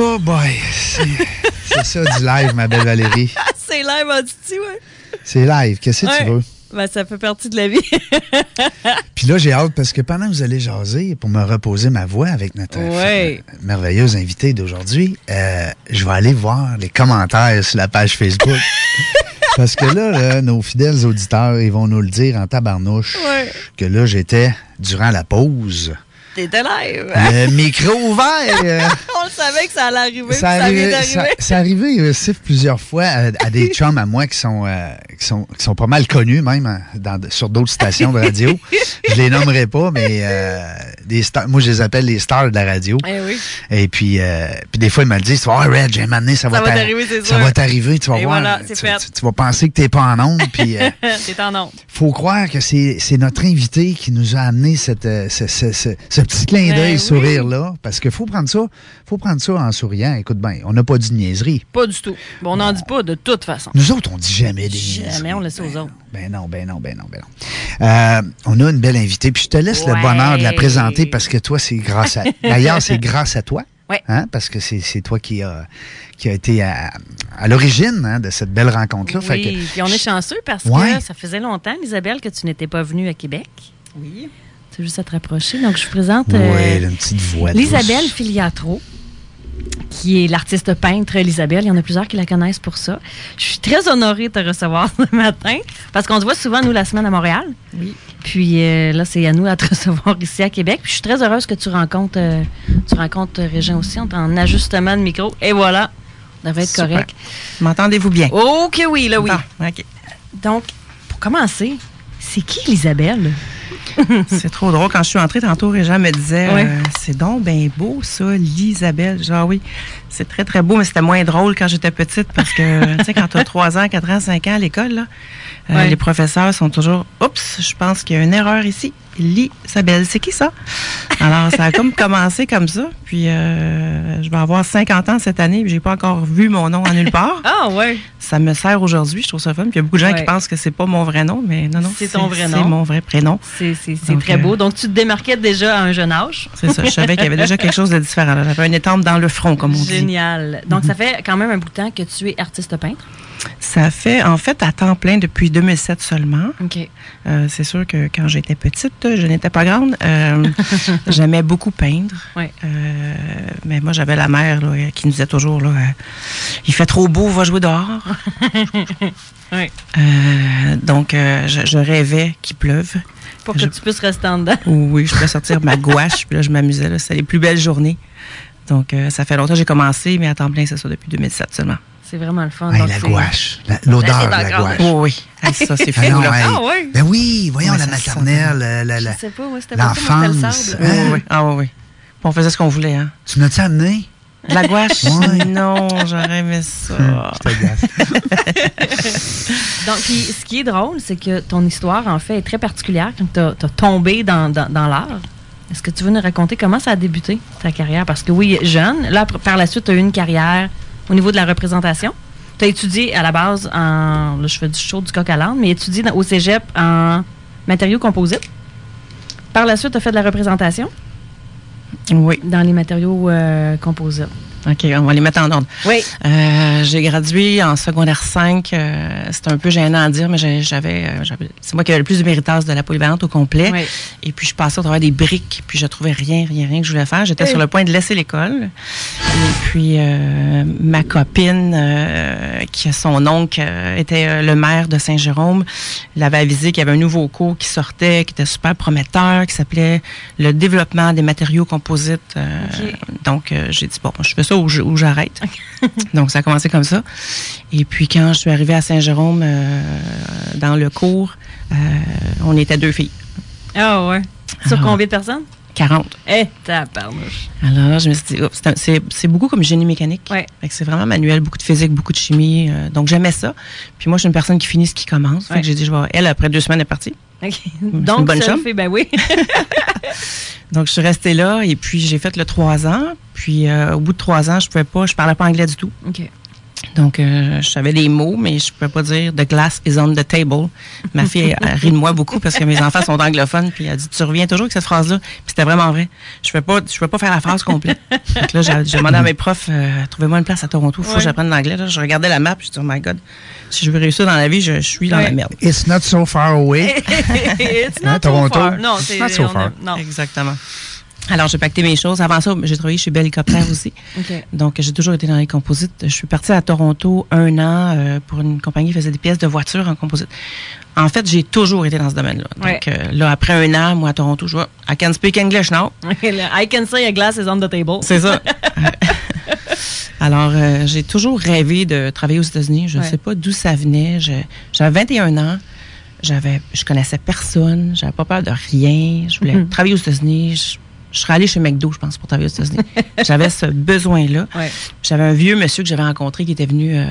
Oh boy, c'est ça du live, ma belle Valérie. c'est live en Titi, ouais? C'est live, qu'est-ce que Ouais. tu veux? Ben, ça fait partie de la vie. Puis là, j'ai hâte parce que pendant que vous allez jaser pour me reposer ma voix avec notre Ouais. f- merveilleuse invitée d'aujourd'hui, euh, je vais aller voir les commentaires sur la page Facebook. parce que là, là, nos fidèles auditeurs, ils vont nous le dire en tabarnouche Ouais. que là, j'étais durant la pause. Le micro ouvert. On le savait que ça allait arriver. ça, puis ça arrivé, d'arriver. ça, ça arrivé euh, Sif, plusieurs fois à, à des chums à moi qui sont, euh, qui sont, qui sont pas mal connus même hein, dans- sur d'autres stations de radio. Je les nommerai pas, mais euh, des stars, moi je les appelle les stars de la radio. Eh oui. Et puis, euh, puis des fois ils me le disent, oh, Red, j'ai un ça, va t'a- t'arriver, Ça va t'arriver, tu vas Et voir. voilà, tu, vas penser que t'es pas en onde, puis T'es en onde. faut croire que c'est c'est notre invité qui nous a amené cette, ce, ce- ce- ce petit clin Ben d'œil, oui. sourire-là. Parce qu'il faut prendre ça, faut prendre ça en souriant. Écoute bien, on n'a pas dit de niaiserie. Pas du tout. Bon, on n'en dit pas de toute façon. Nous autres, on dit jamais des Jamais, niaiseries. on laisse aux autres. Ben non, ben non, ben non, ben non. Euh, on a une belle invitée, puis je te laisse le bonheur de la présenter parce que toi, c'est grâce à... D'ailleurs, c'est grâce à toi. Ouais. Hein, parce que c'est c'est toi qui a, qui a été à, à l'origine hein, de cette belle rencontre-là. Fait que- Oui, puis on est chanceux parce Ouais. que ça faisait longtemps, Isabelle, que tu n'étais pas venue à Québec. Oui. C'est juste à te rapprocher. Donc, je vous présente Ouais, euh, petite voix douce. l'Isabelle Filiatro, qui est l'artiste peintre Elisabelle. Il y en a plusieurs qui la connaissent pour ça. Je suis très honorée de te recevoir ce matin parce qu'on se voit souvent, nous, la semaine à Montréal. Oui. Puis euh, là, c'est à nous à te recevoir ici à Québec. Puis je suis très heureuse que tu rencontres, euh, tu rencontres Régent aussi. On est en ajustement de micro. Et voilà, ça devrait être Super. correct. M'entendez-vous bien? Oh que oui, là oui. Bon, OK. Donc, pour commencer, c'est qui Elisabelle? C'est trop drôle. Quand je suis entrée tantôt, Régent me disait Ouais. euh, C'est donc bien beau, ça, l'Isabelle. Genre, oui, c'est très, très beau, mais c'était moins drôle quand j'étais petite parce que, tu sais, quand tu as 3 ans, 4 ans, 5 ans à l'école, là, euh, Ouais. les professeurs sont toujours Oups, je pense qu'il y a une erreur ici. L'Isabelle, c'est qui ça? Alors, ça a comme commencé comme ça. Puis, euh, je vais avoir 50 ans cette année, puis j'ai pas encore vu mon nom en nulle part. Ah ouais. Ça me sert aujourd'hui, je trouve ça fun. Puis il y a beaucoup de gens Ouais. qui pensent que c'est pas mon vrai nom, mais non, non. C'est ton vrai nom. C'est mon vrai prénom. C'est très euh, beau. Donc, tu te démarquais déjà à un jeune âge. C'est ça. Je savais qu'il y avait déjà quelque chose de différent. J'avais une étampe dans le front, comme on dit. Génial. Donc, ça fait quand même un bout de temps que tu es artiste peintre? Ça fait, en fait, à temps plein depuis 2007 seulement. Euh, c'est sûr que quand j'étais petite, je n'étais pas grande. euh, J'aimais beaucoup peindre. Ouais. Euh, mais moi, j'avais la mère là, qui nous disait toujours là, il fait trop beau, va jouer dehors. Donc, je, je rêvais qu'il pleuve. Pour que Je- tu puisses rester en dedans. Oui, je pouvais sortir ma gouache, puis là, je m'amusais. C'était les plus belles journées. Donc, euh, ça fait longtemps que j'ai commencé, mais à temps plein, c'est ça, depuis 2007 seulement. C'est vraiment le fun. Hey, Donc, la gouache, la- l'odeur de la gouache. Oh oui, Hey, ça, c'est Ah fou, non, là. hey. Ah ouais? Ben oui, voyons Ouais, la maternelle, la- la- la- Je sais pas, moi, c'était pas le sable. Oui, Hein? oui, oui. Ah oui, oui. Puis on faisait ce qu'on voulait, hein. Tu m'as-tu amené? De La gouache? Ouais. Non, j'aurais aimé ça. Je te gasse. Donc, puis, ce qui est drôle, c'est que ton histoire, en fait, est très particulière quand tu as, tombé dans, dans, dans l'art. Est-ce que tu veux nous raconter comment ça a débuté, ta carrière? Parce que oui, jeune, là, par- la suite, tu as eu une carrière au niveau de la représentation. Tu as étudié à la base en. Là, je fais du show du coq à l'âne, mais étudié dans- au cégep en matériaux composites. Par la suite, tu as fait de la représentation? Oui. dans les matériaux euh, composites. OK, on va les mettre en ordre. Oui. Euh, j'ai gradué en secondaire 5. euh, c'est un peu gênant à dire, mais j'avais, euh, j'avais- c'est moi qui avais le plus de méritage de la polyvalente au complet. Oui. Et puis, je passais au travers des briques, puis je trouvais rien, rien, rien que je voulais faire. J'étais sur le point de laisser l'école. Et puis, euh, ma copine, qui a son oncle, était le maire de Saint-Jérôme, l'avait avisé qu'il y avait un nouveau cours qui sortait, qui était super prometteur, qui s'appelait le développement des matériaux composites. Donc, j'ai dit, bon, je fais ça ou j'arrête. donc, ça a commencé comme ça. Et puis, quand je suis arrivée à Saint-Jérôme, euh, dans le cours, euh, on était deux filles. Ah ouais. Sur Ah. combien de personnes? 40. Eh, tabarnouche. Alors je me suis dit, Oups, c'est beaucoup comme génie mécanique. Ouais. C'est vraiment manuel, beaucoup de physique, beaucoup de chimie. euh, donc j'aimais ça. Puis moi, je suis une personne qui finit ce qui commence. Fait Ouais. que j'ai dit, je vais. Elle, après deux semaines, elle est partie. Une Donc, bonne chum. fille, ben oui. Donc je suis restée là et puis j'ai fait le trois ans. Puis euh, au bout de trois ans, je pouvais pas, je parlais pas anglais du tout. Donc, euh, je savais des mots, mais je ne pouvais pas dire The glass is on the table. Ma fille a ri de moi beaucoup parce que mes enfants sont anglophones. Puis elle a dit Tu reviens toujours avec cette phrase-là? Puis c'était vraiment vrai. Je ne peux, pas, je peux pas faire la phrase complète. Donc là, j'ai demandé à mes profs euh, Trouvez-moi une place à Toronto. Il faut que j'apprenne l'anglais. Je regardais la map. Je dit Oh my God, si je veux réussir dans la vie, je, je suis dans Ouais. la merde. It's not so far away. It's Hein, not Toronto? far. Non, It's c'est not so on far. est- Non. Exactement. Alors, j'ai pacté mes choses. Avant ça, j'ai travaillé chez Bell Hélicoptère aussi. Donc, j'ai toujours été dans les composites. Je suis partie à Toronto un an euh, pour une compagnie qui faisait des pièces de voiture en composite. En fait, j'ai toujours été dans ce domaine-là. Donc, Ouais. euh, là, après un an, moi, à Toronto, je vois, I can speak English now. I can say a glass is on the table. C'est ça. Alors, euh, j'ai toujours rêvé de travailler aux États-Unis. Je ne Ouais. sais pas d'où ça venait. J'avais 21 ans. J'avais, je connaissais personne. J'avais pas peur de rien. Je voulais Mhm. travailler aux États-Unis. Je, serais allée chez McDo, je pense, pour travailler aux États-Unis. j'avais ce besoin-là. Ouais. J'avais un vieux monsieur que j'avais rencontré qui était venu euh,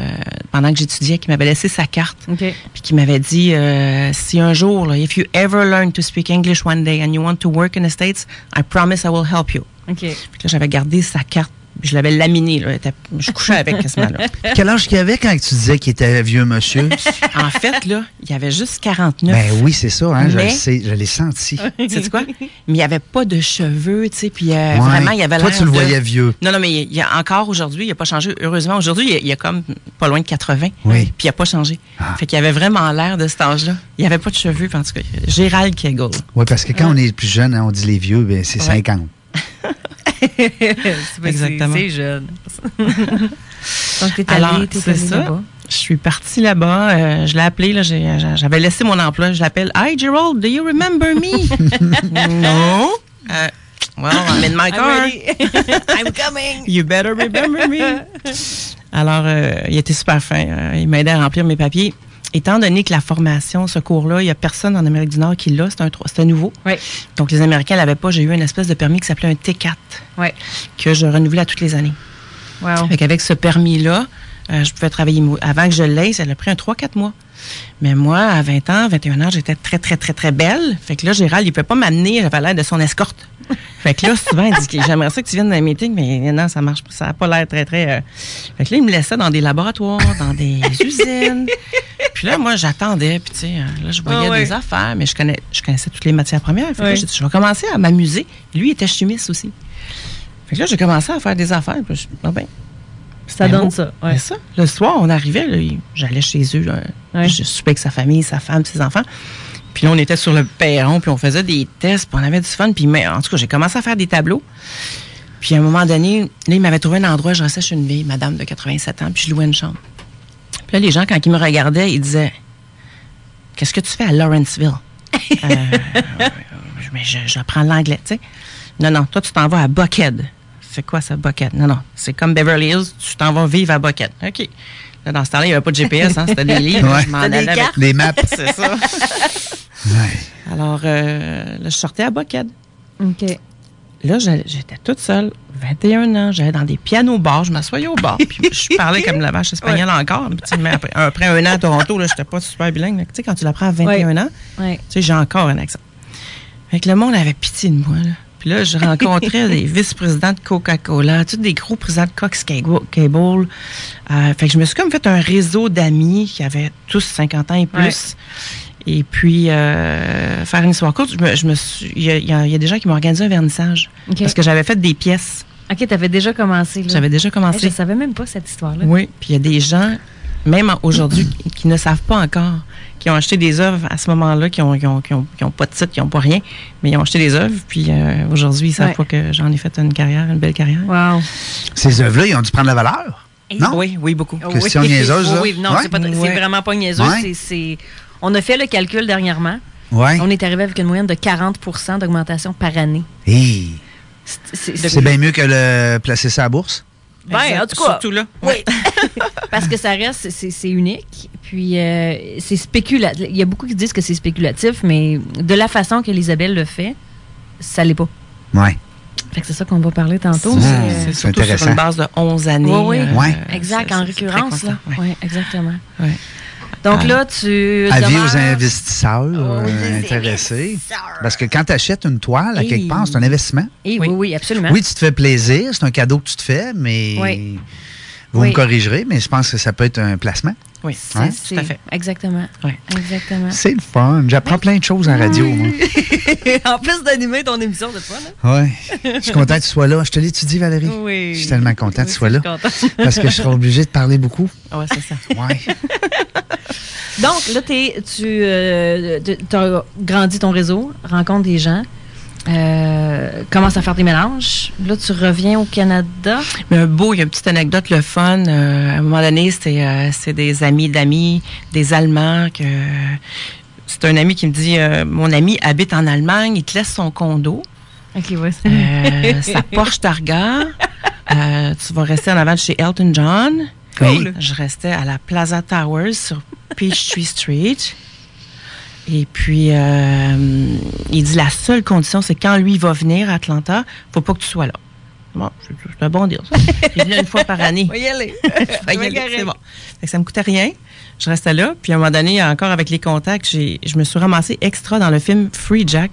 pendant que j'étudiais, qui m'avait laissé sa carte, puis qui m'avait dit euh, si un jour, là, if you ever learn to speak English one day and you want to work in the States, I promise I will help you. Puis là, j'avais gardé sa carte, je l'avais laminée. Là, je couchais avec quasiment. Là. Quel âge qu'il avait quand tu disais qu'il était vieux monsieur? En fait, là, il y avait juste 49. ben oui, c'est ça, hein, je Mais- sais, je l'ai senti. Sais-tu quoi? Mais il n'y avait pas de cheveux, tu sais, puis euh, Ouais. vraiment, il avait Toi, l'air tu le de- voyais vieux. Non, non, mais il y a encore aujourd'hui, il n'a pas changé. Heureusement, aujourd'hui, il y a- il a comme pas loin de 80. Oui. Puis il n'a pas changé. Ah. Fait qu'il avait vraiment l'air de cet âge-là. Il n'y avait pas de cheveux, en tout cas, Gérald Kegel. Oui, parce que quand on est plus jeune, hein, on dit les vieux, ben, c'est Ouais. 50. Exactement. C'est jeune. Donc, t'es Alors, allé, t'es c'est allé ça. là-bas. Je suis partie là-bas. euh, je l'ai appelé. là, J'avais laissé mon emploi. Je l'appelle. Hi, Gerald, do you remember me? no. Euh, well, I'm in my car. I'm coming. You better remember me. Alors, euh, il était super fin. Il m'aidait à remplir mes papiers. Étant donné que la formation, ce cours-là, il n'y a personne en Amérique du Nord qui l'a, c'était un nouveau. Oui. Donc, les Américains ne l'avaient pas. J'ai eu une espèce de permis qui s'appelait un T4 Oui. que je renouvelais à toutes les années. Wow. Fait qu'avec ce permis-là, euh, je pouvais travailler. Avant que je l'aie, ça a pris un 3-4 mois. Mais moi, à 20 ans, 21 ans, j'étais très, très, très, très belle. Fait que là, Gérald, il ne pouvait pas m'amener, j'avais l'air de son escorte. Fait que là, souvent, il dit j'aimerais ça que tu viennes dans un meeting, mais non, ça marche pas. Ça n'a pas l'air très, très. euh. Fait que là, il me laissait dans des laboratoires, dans des usines. Puis là, moi, j'attendais, puis tu sais, euh, là, je voyais Ah ouais. des affaires, mais je, connais, je connaissais toutes les matières premières. Fait que là, Ouais. j'ai dit, je vais commencer à m'amuser. Lui, il était chimiste aussi. Fait que là, j'ai commencé à faire des affaires. Puis je, ah ben, Ça ben donne ça. Mais Ouais. ça, le soir, on arrivait, j'allais chez eux, là, Ouais. je soupais avec sa famille, sa femme, ses enfants. Puis là, on était sur le perron, puis on faisait des tests, puis on avait du fun. Puis mais, en tout cas, j'ai commencé à faire des tableaux. Puis à un moment donné, là, il m'avait trouvé un endroit, je restais chez une vieille madame de 87 ans, puis je louais une chambre. Puis là, les gens, quand ils me regardaient, ils disaient Qu'est-ce que tu fais à Lawrenceville? Euh, Mais je- j'apprends l'anglais, tu sais. Non, non, toi, tu t'en vas à Buckhead. C'est quoi ça, Buckhead? Non, non, c'est comme Beverly Hills, tu t'en vas vivre à Buckhead. OK. Là, dans ce temps-là, il n'y avait pas de GPS, hein, c'était des livres. Ouais. Je m'en des allais avec-. Les maps. C'est ça. Ouais. Alors, euh, là, je sortais à Buckhead. OK. Là, j'étais toute seule, 21 ans, j'allais dans des pianos bars, je m'assoyais au bar, puis je parlais comme la vache espagnole encore. Mais après, après un an à Toronto, là, j'étais pas super bilingue. Tu sais, quand tu l'apprends à 21 ans, Ouais. tu sais, j'ai encore un accent. Fait que le monde avait pitié de moi, là. Puis là, je rencontrais des vice-présidents de Coca-Cola, tous des gros présidents de Cox Cable. Euh, fait que je me suis comme fait un réseau d'amis qui avaient tous 50 ans et plus. Et puis, euh, faire une histoire courte, je me, je me suis, il y, a- il y des gens qui m'ont organisé un vernissage. Parce que j'avais fait des pièces. OK, t'avais déjà commencé. J'avais déjà Hey, commencé. Je savais même pas cette histoire-là. Oui, puis il y a des gens, même aujourd'hui, qui ne savent pas encore, qui ont acheté des œuvres à ce moment-là, qui ont, qui, ont, qui, ont, qui ont pas de titre, qui n'ont pas rien, mais ils ont acheté des œuvres, puis euh, aujourd'hui, ils savent Ouais. pas que j'en ai fait une carrière, une belle carrière. Wow. Ces œuvres-là, ils ont dû prendre la valeur. Non? Oui, oui, beaucoup. Question niaiseuse, Oui, là. oui, non, Ouais. c'est pas- c'est Ouais. vraiment pas niaiseux. Ouais. c'est- c'est- On a fait le calcul dernièrement. Oui. On est arrivé avec une moyenne de 40% d'augmentation par année. Hey, C'est- c'est- c'est bien mieux que le placer ça à la bourse? Ben, Exact. en tout cas. Surtout là. Oui. Parce que ça reste, c'est unique. Puis, euh, c'est spéculatif. Il y a beaucoup qui disent que c'est spéculatif, mais de la façon qu'Elisabeth le fait, ça l'est pas. Oui. Fait que c'est ça qu'on va parler tantôt. C'est euh, surtout sur une base de 11 années. Oui, oui. Ouais. exact, en récurrence. Là. ouais. Oui, exactement. Donc Ah. là, tu. Avis aux investisseurs Aux euh, intéressés. Parce que quand tu achètes une toile, à Hey. quelque part, c'est un investissement. Eh oui, Oui. oui, absolument. Oui, tu te fais plaisir, c'est un cadeau que tu te fais, mais Oui. Vous Oui. me corrigerez, mais je pense que ça peut être un placement. Oui, C'est- Hein? c'est- tout à fait. Exactement. C'est le fun. J'apprends plein de choses en radio. en plus d'animer ton émission de fun, hein? Ouais. Je suis content que tu sois là. Je te l'étudie, Valérie? Oui. Je suis tellement content que tu Oui, sois je là. Parce que je serai obligé de parler beaucoup. Ouais, c'est ça. Ouais. Donc, là, t'es- tu as grandi ton réseau, rencontres des gens, euh, commences à faire des mélanges. Là, tu reviens au Canada. Mais un beau, il y a une petite anecdote, le fun. euh, à un moment donné, c'était euh, c'est des amis d'amis, des Allemands. que C'est un ami qui me dit Mon ami habite en Allemagne, il te laisse son condo, OK, ouais. sa Porsche Targa. tu vas rester en avant de chez Elton John. Cool. Je restais à la Plaza Towers sur Peachtree Street. Et puis, euh, il dit la seule condition, c'est quand lui va venir à Atlanta, faut pas que tu sois là. Bon, c'est un bon deal. ça. Il venait une fois par année. On va y aller. Je vais y aller, c'est bon. Fait que ça me coûtait rien. Je restais là. Puis à un moment donné, encore avec les contacts, j'ai, je me suis ramassée extra dans le film Free Jack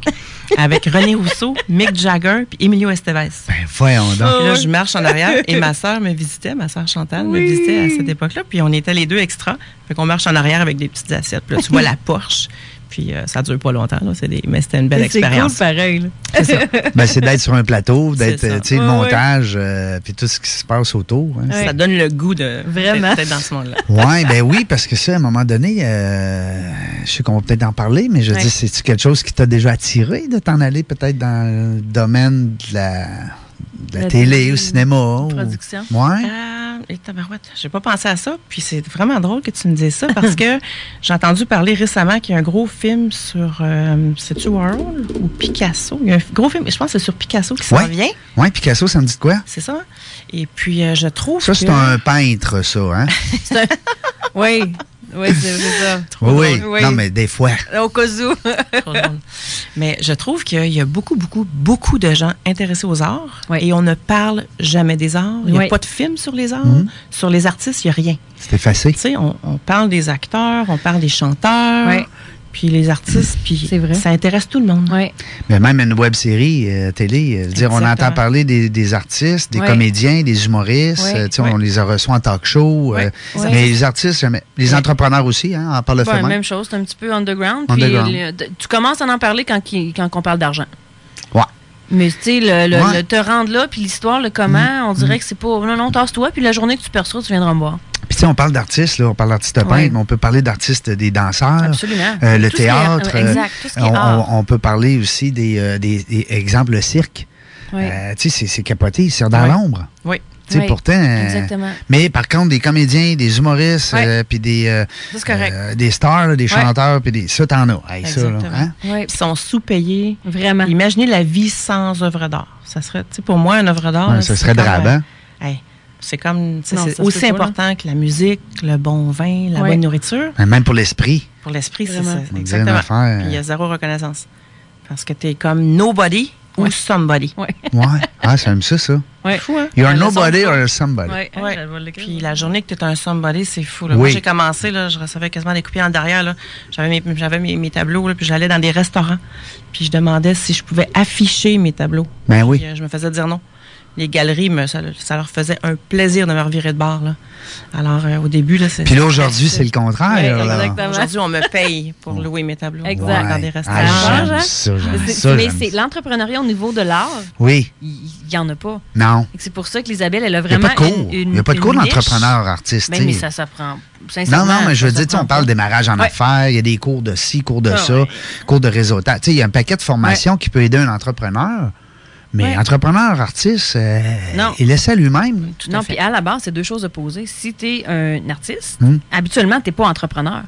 avec René Rousseau, Mick Jagger puis Emilio Estevez. Ben, voyons donc. Puis là, je marche en arrière et ma sœur me visitait, ma sœur Chantal me visitait à cette époque-là. Puis on était les deux extras. Fait qu'on marche en arrière avec des petites assiettes. Puis là, tu vois la Porsche. Puis euh, ça dure pas longtemps, là. C'est des... mais c'était une belle C'est cool, expérience. pareil. là. C'est ça. Ben, c'est d'être sur un plateau, d'être, euh, tu sais, le Ouais, montage, euh, puis tout ce qui se passe autour. hein. Ouais. Ça donne le goût de Vraiment. d'être dans ce monde-là. Ouais, ben oui, parce que ça, à un moment donné, euh, je sais qu'on va peut-être en parler, mais je veux Ouais. dire, c'est-tu quelque chose qui t'a déjà attiré de t'en aller peut-être dans le domaine de la, de la La télé, au cinéma? ou- Production. Ouais. Euh, et tabarouette, j'ai pas pensé à ça. Puis c'est vraiment drôle que tu me dises ça parce que j'ai entendu parler récemment qu'il y a un gros film sur, euh, c'est-tu Warhol ou Picasso? Il y a un gros film, je pense que c'est sur Picasso qui s'en Ouais. vient. Ouais, Picasso, ça me dit de quoi? C'est ça? Et puis, euh, je trouve Ça, c'est que... un peintre, ça, hein? Un- Oui, oui, c'est ça. oui, oui. Non, mais des fois. Au cas où. Mais je trouve qu'il y a beaucoup, beaucoup, beaucoup de gens intéressés aux arts Oui. et on ne parle jamais des arts. Il n'y a Oui. pas de film sur les arts. Mhm. Sur les artistes, il n'y a rien. C'est effacé. Tu sais, on, on parle des acteurs, on parle des chanteurs, Oui. Puis les artistes, puis ça intéresse tout le monde. Oui. Mais même une web série euh, télé, euh, dire, on entend parler des, des artistes, des Ouais. comédiens, des humoristes, Ouais. euh, tu sais, Ouais. on les a reçus en talk show. euh. Mais les artistes. Les Ouais. entrepreneurs aussi, hein, en parle le Ouais, fait même. même chose, c'est un petit peu underground. Puis le- tu commences à en parler quand, on parle d'argent. Ouais. Mais tu sais, le, le- Ouais. Mm. le te rendre là, puis l'histoire, le comment, on dirait que c'est pas. Non, non, tasse-toi, puis la journée que tu perçois, tu viendras me voir. Puis tu sais, on parle d'artistes, là, on parle d'artistes peintres, mais on peut parler d'artistes des danseurs. Absolument. euh, le Tout est- théâtre, euh, exact, tout ce qui est On, art. on- on peut parler aussi des, euh, des, des- exemple, le cirque. Euh, tu sais, c'est- capoté, c'est dans l'ombre. Oui. Tu sais, Oui, pourtant. euh, Exactement. mais par contre, des comédiens, des humoristes, euh, puis des, euh, euh, stars, là, des chanteurs, puis des. Ça, t'en as. Hey, ça, là, Exactement. hein? Oui, Ils sont sous-payés. vraiment. Imaginez la vie sans œuvre d'art. Ça serait, tu sais, pour moi, une œuvre d'art. Ouais, ça serait comme, drab, euh, hein? hey, c'est comme, c'est aussi pas, important que la musique, le bon vin, la Ouais. bonne nourriture. Même pour l'esprit. Pour l'esprit, c'est ça. Exactement. affaire. Puis il y a zéro reconnaissance. Parce que tu es comme nobody Ouais. ou somebody. Oui. Ouais. Ah, c'est même ça, ça. Ouais. Fou, hein? You're leçon nobody or ça. somebody. Ouais. Ouais. Puis la journée que tu es un somebody, c'est fou. Là. Oui. Moi, j'ai commencé, là, je recevais quasiment des coupiers en derrière. là. J'avais mes, j'avais mes, mes tableaux, là, puis j'allais dans des restaurants. Puis je demandais si je pouvais afficher mes tableaux. Ben oui. Puis, euh, je me faisais dire non. Les galeries, me, ça, ça leur faisait un plaisir de me revirer de bord. Là. Alors, euh, au début, là, c'est. Puis là, aujourd'hui, c'est le contraire. Ouais, là. exactement. Aujourd'hui, on me paye pour louer mes tableaux. Exact. Dans des restaurants. Ah, Ça change, j'aime ça, j'aime Mais c'est- ça, mais j'aime c'est ça. l'entrepreneuriat au niveau de l'art, Oui. il n'y en a pas. Non. Et C'est pour ça qu'Isabelle, elle a Il n'y a vraiment de Il n'y a pas de cours d'entrepreneur artiste. Ben, mais sais. ça s'apprend. Non, non, mais je veux dire, tu sais, on parle pas. démarrage en Ouais. affaires, il y a des cours de ci, cours de Ah, ça, ouais. cours de réseautage. Tu sais, il y a un paquet de formations qui peut aider un entrepreneur, mais Ouais. entrepreneur, artiste, euh, Non. il laisse à lui-même. Non, puis à la base, c'est deux choses opposées. Si tu es un artiste, Hmm. habituellement, tu n'es pas entrepreneur.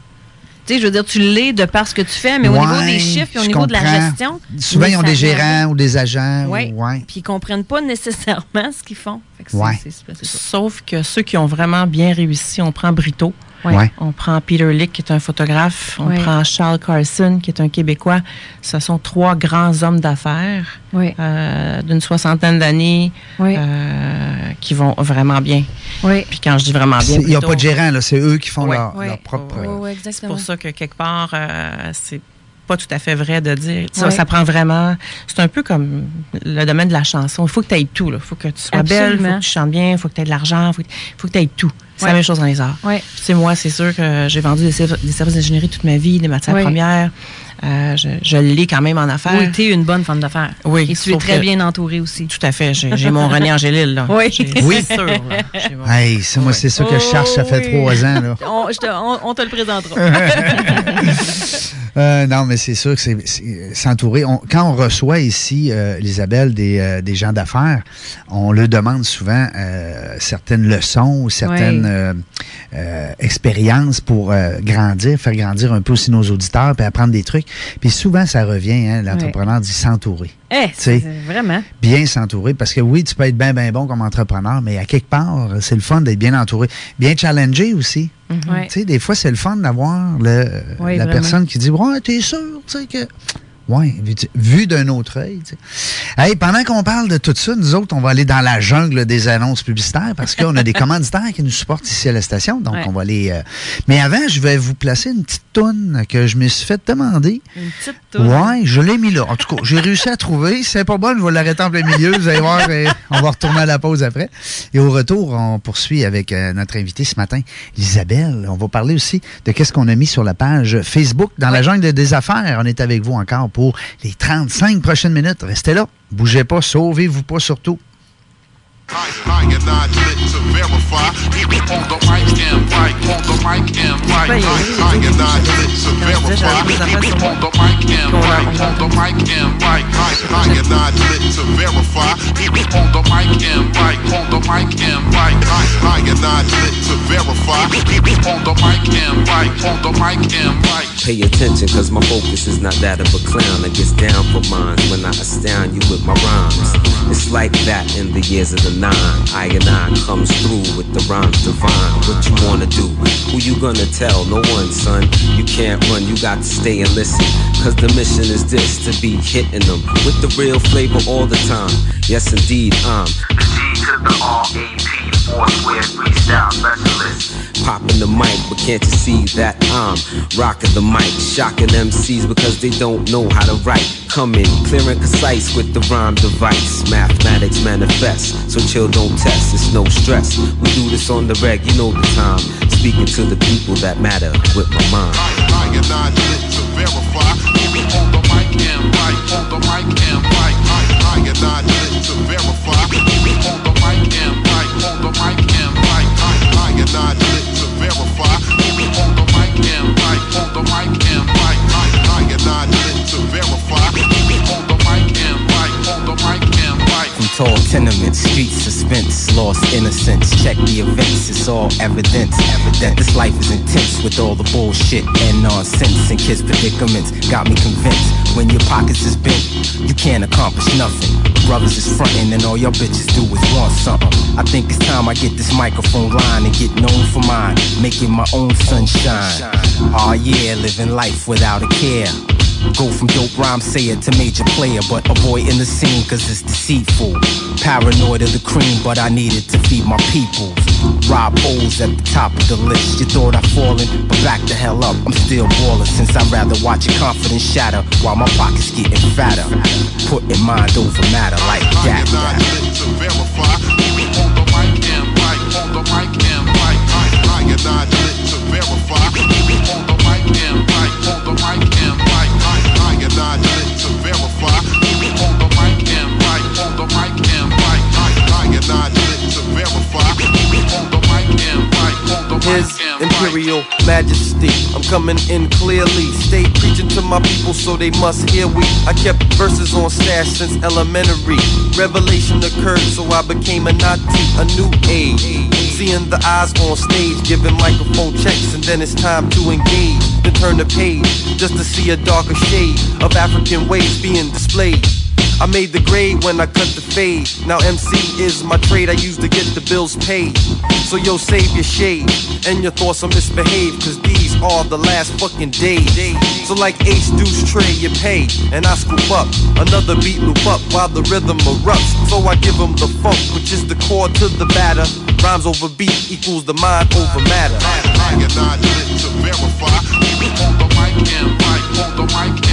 Tu sais, je veux dire, tu l'es de par ce que tu fais, mais au niveau des chiffres et au niveau de la gestion. Souvent, ils ont des gérants ou des agents. Ouais. ou- ouais. Puis ils comprennent pas nécessairement ce qu'ils font. Fait que Ouais. Sauf que ceux qui ont vraiment bien réussi, on prend Brito, Ouais. Ouais. on prend Peter Lick, qui est un photographe, on Ouais. prend Charles Carson, qui est un Québécois. Ce sont trois grands hommes d'affaires euh, d'une soixantaine d'années euh, qui vont vraiment bien. Puis quand je dis vraiment bien, Il n'y a pas de gérant, c'est eux qui font leur, propre. Euh, C'est pour ça que quelque part, euh, c'est pas tout à fait vrai de dire. Ça, Ouais. ça prend vraiment. C'est un peu comme le domaine de la chanson. Il faut que tu aies tout. Il faut que tu sois belle, il faut Absolument. que tu chantes bien, il faut que tu aies de l'argent, il faut, que- faut que tu aies tout. C'est Ouais. la même chose dans les arts. Ouais. Tu sais, moi, c'est sûr que j'ai vendu des, serv- des services d'ingénierie toute ma vie, des matières Oui. premières. Euh, je je l'ai quand même en affaires. Oui, t'es une bonne femme d'affaires. Oui, Et tu es très que- bien entourée aussi. Tout à fait. J'ai mon René Angélil, là. Oui. C'est sûr, mon- Hey, ça, moi, c'est ça que je cherche, ça fait Oh, oui. trois ans. Là. On, je te, on, on te le présentera. Euh, non, mais c'est sûr que c'est s'entourer. On- Quand on reçoit ici, euh, Isabelle, des, euh, des gens d'affaires, on leur demande souvent euh, certaines leçons ou certaines Oui. euh, euh, expériences pour euh, grandir, faire grandir un peu aussi nos auditeurs, puis apprendre des trucs. Puis souvent, ça revient, hein, l'entrepreneur dit s'entourer. Eh, c'est vraiment. Bien s'entourer, parce que oui, tu peux être bien, bien bon comme entrepreneur, mais à quelque part, c'est le fun d'être bien entouré. Bien challengé aussi. Sais, des fois, c'est le fun d'avoir Oui, la vraiment. personne qui dit Ouais, t'es sûr, que. Oui, vu, vu d'un autre œil. tu sais. Hey, pendant qu'on parle de tout ça, nous autres, on va aller dans la jungle des annonces publicitaires parce qu'on a des commanditaires qui nous supportent ici à la station. Donc, Ouais. on va aller. euh, Mais avant, je vais vous placer une petite toune que je me suis fait demander. Une petite toune? Ouais, je l'ai mis là. En tout cas, j'ai réussi à trouver. C'est pas bon, je vais l'arrêter en plein milieu. Vous allez voir, et on va retourner à la pause après. Et au retour, on poursuit avec euh, notre invitée ce matin, Isabelle. On va parler aussi de qu'est-ce qu'on a mis sur la page Facebook dans la jungle des affaires. On est avec vous encore pour les 35 prochaines minutes. Restez là. Bougez pas, sauvez-vous pas surtout. I am not lit to verify. On the mic and mic, on the mic and mic. Ouais, I am not lit to verify. On the mic and mic, on the mic and mic. I am not lit to verify. On the mic and mic, on the mic and mic. I am not lit to verify. On the mic and mic, on the mic and mic. Pay attention, cause my focus is not that of a clown. I gets down for mine when I astound you with my rhymes. It's like that in the years of the nine. I and I comes through with the rhymes divine. What you wanna do? Who you gonna tell? No one, son. You can't run, you got to stay and listen. Cause the mission is this to be hitting them with the real flavor all the time. Yes, indeed, I'm the R-A-P, four square freestyle specialist. popping the mic, but can't you see that I'm rocking the mic, shocking MCs because they don't know how to write. Come in, clear and concise with the rhyme device. Mathematics manifest, so chill, don't test. It's no stress. We do this on the reg, you know the time. Speaking to the people that matter with my mind. I am not lit to verify. The mic and on the mic and mic. I am not lit to verify. Not tenements, street suspense, lost innocence. Check the events, it's all evidence. Evident this life is intense with all the bullshit and nonsense and kids' predicaments. Got me convinced when your pockets is bent, you can't accomplish nothing. Brothers is frontin' and all your bitches do is want something. I think it's time I get this microphone line and get known for mine, making my own sunshine. Oh yeah, living life without a care. Go from dope rhyme sayer to major player, but avoiding the scene cause it's deceitful. Paranoid of the cream, but I needed to feed my people. Rob O's at the top of the list. You thought I'd fallen, but back the hell up. I'm still ballin' since I'd rather watch your confidence shatter while my pockets getting fatter. Putting mind over matter like that. am not lit to verify. On the mic and mic, on the mic and mic. Lit to verify. On the His. Imperial Majesty. I'm coming in clearly. Stay preaching to my people so they must hear we. I kept verses on stash since elementary. Revelation occurred, so I became a Nazi, a new age. Seeing the eyes on stage, giving microphone checks, and then it's time to engage. Then turn the page just to see a darker shade of African ways being displayed. I made the grade when I cut the fade. Now MC is my trade I use to get the bills paid. So yo, save your shade and your thoughts are misbehaved, cause these are the last fucking days. So like Ace Deuce Trey, you pay, and I scoop up another beat loop up while the rhythm erupts. So I give them the funk, which is the core to the batter. Rhymes over beat equals the mind over matter. I am not lit to verify. On the mic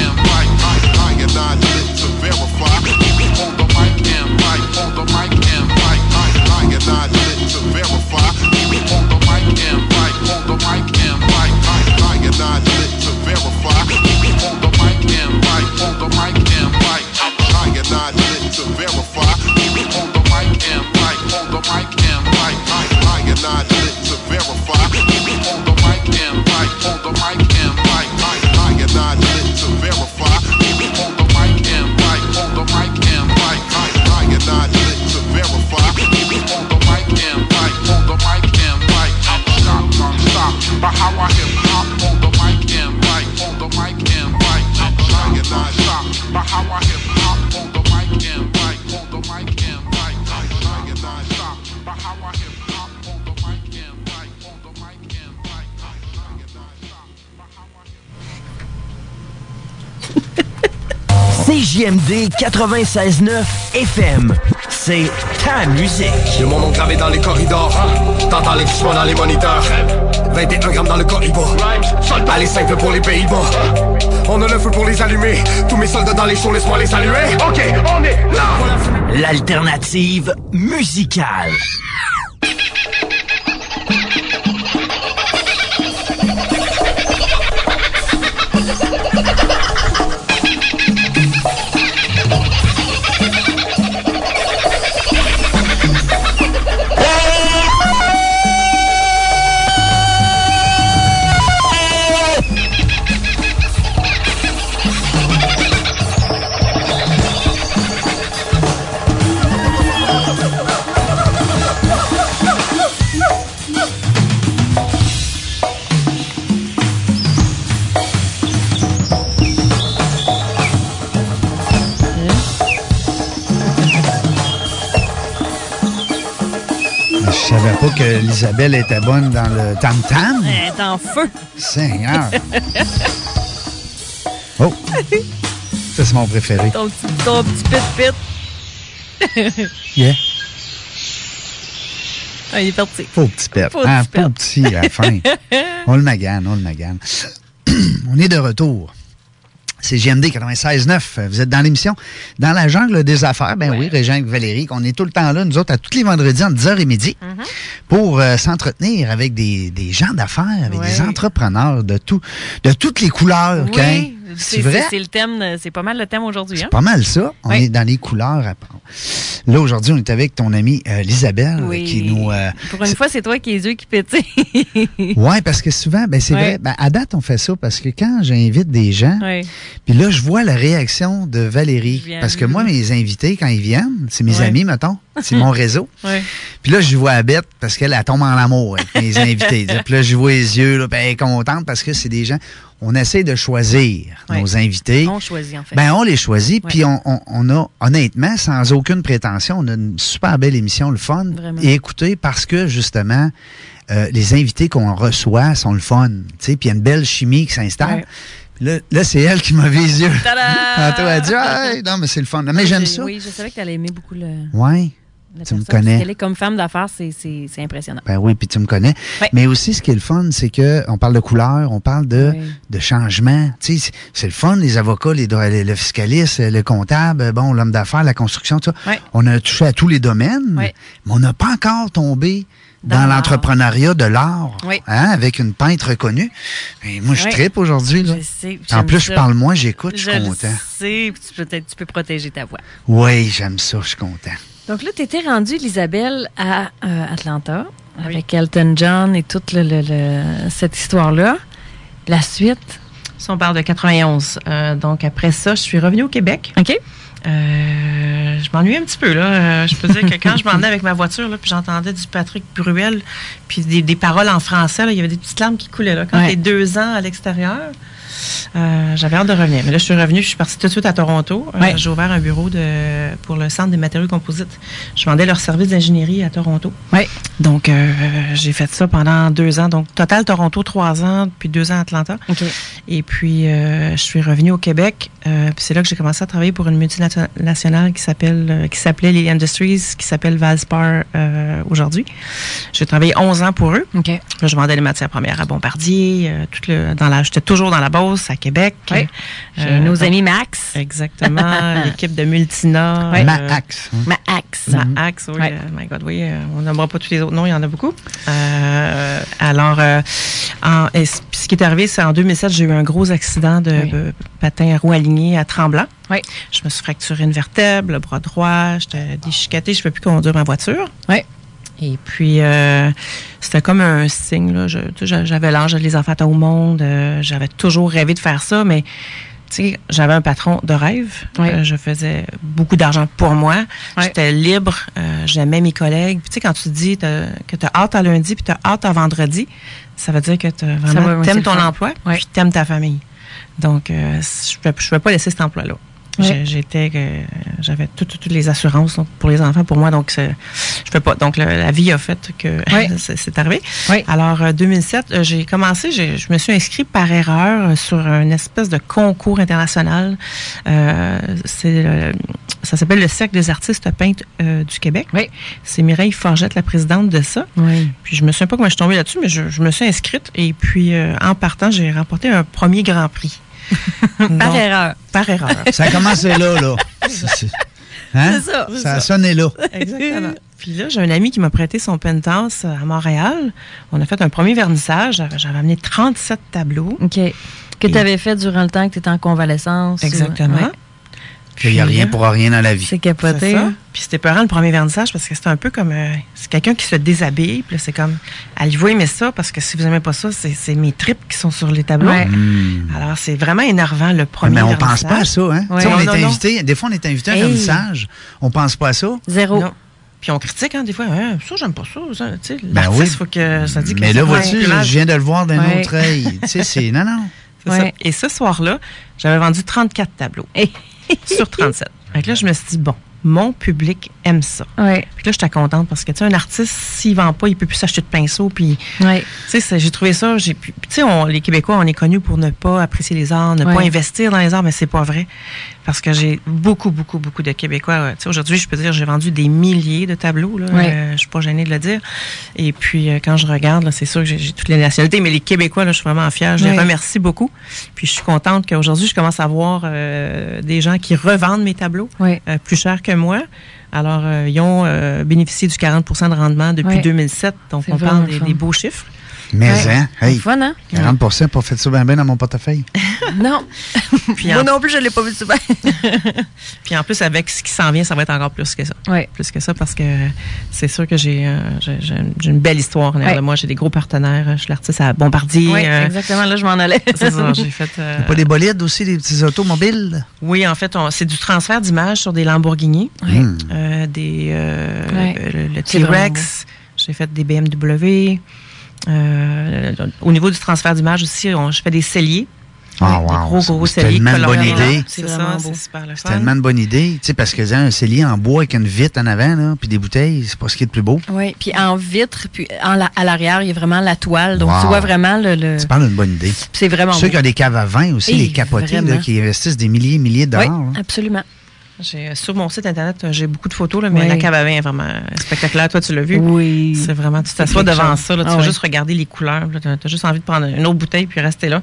CJMD 96.9 FM. C'est ta musique. Le mon nom gravé dans les corridors. T'entends les crissements dans les moniteurs. 21 grammes dans le corridor. Allez simple pour les Pays-Bas. On a le feu pour les allumer. Tous mes soldats dans les shows, laisse-moi les saluer. Ok, on est là. L'alternative musicale. l'Isabelle était bonne dans le tam-tam. Elle est en feu. Seigneur. Oh! Ça, c'est mon préféré. Ton petit, ton petit pit-pit. Yeah. Ah, il est parti. Pauvre petit pet. Pauvre Ah, petit pet. petit à la fin. on le magane, on le magane. on est de retour. C'est GMD 96.9. Vous êtes dans l'émission Dans la jungle des affaires. Ben oui, Régent et Valérie, qu'on est tout le temps là, nous autres, à tous les vendredis entre 10h et midi, Mm-hmm. pour euh, s'entretenir avec des, des gens d'affaires, avec des entrepreneurs de tout, de toutes les couleurs. Oui. C'est C'est vrai? c'est- c'est le thème, c'est pas mal le thème aujourd'hui. Hein? Pas mal ça. On Oui. est dans les couleurs. à- Là, aujourd'hui, on est avec ton amie euh, Lisabelle Oui. qui nous... euh, Pour une fois, c'est toi qui ai les yeux qui pétillent. Oui, parce que souvent, ben c'est vrai. Ben, à date, on fait ça parce que quand j'invite des gens, puis là, je vois la réaction de Valérie. Parce que moi, mes invités, quand ils viennent, c'est mes amis, mettons. C'est mon réseau. Puis là, je vois à bête parce qu'elle elle tombe en amour avec mes invités. Puis là, je vois les yeux, là, puis elle est contente parce que c'est des gens. On essaie de choisir nos invités. On choisit, en fait. Ben, on les choisit, puis on, on- on a, honnêtement, sans aucune prétention, on a une super belle émission, le fun. Vraiment. Et écoutez, parce que, justement, euh, les invités qu'on reçoit sont le fun, tu sais, puis il y a une belle chimie qui s'installe. Là, là c'est elle qui m'a vu les yeux. Tada! Tantôt, elle dit, Hey, non, mais c'est le fun. Mais j'aime J'ai- ça. Oui, je savais que tu allais aimer beaucoup le, Ouais. La Tu me connais. Elle est comme femme d'affaires, c'est- impressionnant. Ben oui, puis tu me connais. Mais aussi, ce qui est le fun, c'est que on parle de couleur, on parle de, Oui. de changement. Tu sais, c'est- le fun, les avocats, les, le fiscaliste, le comptable, bon, l'homme d'affaires, la construction, tout ça. On a touché à tous les domaines, mais on n'a pas encore tombé Dans l'entrepreneuriat de l'art, Oui. hein, avec une peintre reconnue. Et moi, je Oui. tripe aujourd'hui. Je sais. En plus, je parle moins, j'écoute, je Je suis content. sais, puis tu peux, peut-être- tu peux protéger ta voix. Oui, j'aime ça, je suis content. Donc là, tu étais rendue, Isabelle, à euh, Atlanta, avec Elton John et toute le- le- le- cette histoire-là. La suite? Si on parle de 91. euh, donc, après ça, je suis revenue au Québec. OK. Euh, je m'ennuie un petit peu, là. Je peux dire que quand je m'en allais avec ma voiture, là, puis j'entendais du Patrick Bruel, puis des, des paroles en français, là, il y avait des petites larmes qui coulaient, là. Quand Ouais. t'es deux ans à l'extérieur, euh, j'avais hâte de revenir. Mais là, je suis revenue, je suis partie tout de suite à Toronto. Euh, Ouais. J'ai ouvert un bureau de, pour le Centre des matériaux composites. Je vendais leur service d'ingénierie à Toronto. Oui. Donc, euh, j'ai fait ça pendant deux ans. Donc, total Toronto, trois ans, puis deux ans à Atlanta. Et puis, je suis revenue au Québec. puis c'est là que j'ai commencé à travailler pour une multinationale qui s'appelle, qui s'appelait Lily Industries, qui s'appelle Valspar aujourd'hui. J'ai travaillé 11 ans pour eux. Là, je vendais les matières premières à Bombardier. tout le, dans la, j'étais toujours dans la Beauce, à Québec. Oui. Euh, nos donc- amis Max. Exactement. L'équipe de Multina. Ouais. euh, Ma axe. hein. Max. Max, oui. Euh, my God, oui. euh, on n'aimera pas tous les autres noms, il y en a beaucoup. Euh, alors, euh, en- et ce qui est arrivé, c'est en 2007, j'ai eu un gros accident de Oui. patin à roue alignée à Tremblant. Oui. Je me suis fracturé une vertèbre, le bras droit, j'étais déchiquetée, je ne peux plus conduire ma voiture. Oui. Et puis, euh, c'était comme un signe. Là. Je- j'avais l'âge de les enfants au monde. euh, j'avais toujours rêvé de faire ça, mais tu sais, j'avais un patron de rêve. Oui. Euh, je faisais beaucoup d'argent pour moi. Oui. J'étais libre. J'aimais mes collègues. Puis, tu sais, quand tu dis que tu as hâte à lundi puis tu as hâte à vendredi, ça veut dire que tu vraiment t'aimes ton fun. emploi Oui. puis t'aimes ta famille. Donc, je ne pouvais pas laisser cet emploi-là. J'étais, euh, j'avais tout- tout- toutes les assurances donc, pour les enfants, pour moi, donc je peux pas. Donc le- la vie a fait que Oui. c'est arrivé. Oui. Alors euh, 2007, euh, j'ai commencé, je me suis inscrit par erreur euh, sur une espèce de concours international. Euh, c'est euh, ça s'appelle le Cercle des artistes peintres euh, du Québec. Oui. C'est Mireille Forgette, la présidente de ça. Oui. Puis je me souviens pas comment je suis tombée là-dessus, mais je, je me suis inscrite et puis euh, en partant, j'ai remporté un premier Grand Prix. Par erreur. Par erreur. Ça a commencé là, là. Hein? C'est ça. Ça a sonné là. Exactement. Puis là, j'ai un ami qui m'a prêté son penthouse à Montréal. On a fait un premier vernissage. J'avais j'avais amené 37 tableaux. OK. Que tu avais fait durant le temps que tu étais en convalescence. ou- Exactement. Ouais. Il n'y a rien pour rien dans la vie. C'est C'est capoté. ça. Puis c'était peurant le premier vernissage parce que c'était un peu comme euh, c'est quelqu'un qui se déshabille. Puis là, c'est comme allez-vous aimer ça parce que si vous aimez pas ça, c'est c'est mes tripes qui sont sur les tableaux. Ouais. Hmm. Alors c'est vraiment énervant le premier. Mais on pense vernissage. pas à ça, hein? Ouais. Tu sais, on Non, est non, non. invité, des fois, on est invité à un Hey. vernissage. On pense pas à ça. Zéro. Non. Puis on critique hein, des fois. Hein, ça j'aime pas ça. ça tu sais, Ben L'artiste, oui. faut que ça dit que Mais c'est là, vois-tu, je viens de le voir d'un Ouais. autre œil. tu sais, c'est. Non, non. C'est ça. Et ce soir-là, j'avais vendu 34 tableaux sur 37. Fait que là, je me suis dit, bon, mon public aime ça. Ouais. Puis là, j'étais contente parce que, tu sais, un artiste, s'il vend pas, il peut plus s'acheter de pinceau. Puis, Ouais. tu sais, j'ai trouvé ça. j'ai Tu sais, les Québécois, on est connus pour ne pas apprécier les arts, ne Ouais. pas investir dans les arts, mais c'est pas vrai. Parce que j'ai beaucoup, beaucoup, beaucoup de Québécois. euh, Tu sais, aujourd'hui, je peux dire, j'ai vendu des milliers de tableaux. Là, Ouais. Euh, je suis pas gênée de le dire. Et puis, euh, quand je regarde, c'est sûr que j'ai toutes les nationalités, mais les Québécois, là, je suis vraiment fière. Je les remercie beaucoup. Puis, je suis contente qu'aujourd'hui, je commence à voir euh, des gens qui revendent mes tableaux euh, plus cher que moi. Alors, euh, ils ont euh, bénéficié du 40% de rendement depuis Ouais. 2007. Donc, on parle des beaux chiffres. Mais, Ouais. hein, C'est hey, fun, hein? 40% pas fait ça bien, dans mon portefeuille. Non. Puis Moi en, non plus, je l'ai pas vu souvent. puis en plus, avec ce qui s'en vient, ça va être encore plus que ça. Ouais. Plus que ça, parce que c'est sûr que j'ai euh, une- belle histoire Ouais. de moi. J'ai des gros partenaires. Je suis l'artiste à Bombardier. Oui, euh, exactement. Là, je m'en allais. c'est ça, j'ai fait. euh, Pas des bolides aussi, des petits automobiles? oui, en fait, c'est du transfert d'images sur des Lamborghini, Hmm. euh, des euh, Ouais. le, T-Rex. J'ai fait des BMW. Euh, au niveau du transfert d'images aussi, on- je fais des celliers. Ah, Des wow. gros, gros C'est celliers tellement une bonne idée. C'est tellement une bonne idée. Tu sais, parce que hein, un cellier en bois avec une vitre en avant, là, puis des bouteilles, c'est pas ce qui est le plus beau. Oui, puis en vitre, puis en la- à l'arrière, il y a vraiment la toile. Donc, Wow. tu vois vraiment le. le- Tu parles d'une bonne idée. C'est vraiment Ceux beau. qui ont des caves à vin aussi, Et les capotés, là, qui investissent des milliers et milliers de Oui, dollars. là. absolument. J'ai, euh, sur mon site internet, euh, j'ai beaucoup de photos, là, mais la cave à vin est vraiment spectaculaire. Toi, tu l'as vu? Oui. C'est vraiment, tu t'assois devant chose. ça, là, tu Ah vas juste regarder les couleurs. Tu as juste envie de prendre une autre bouteille puis rester là.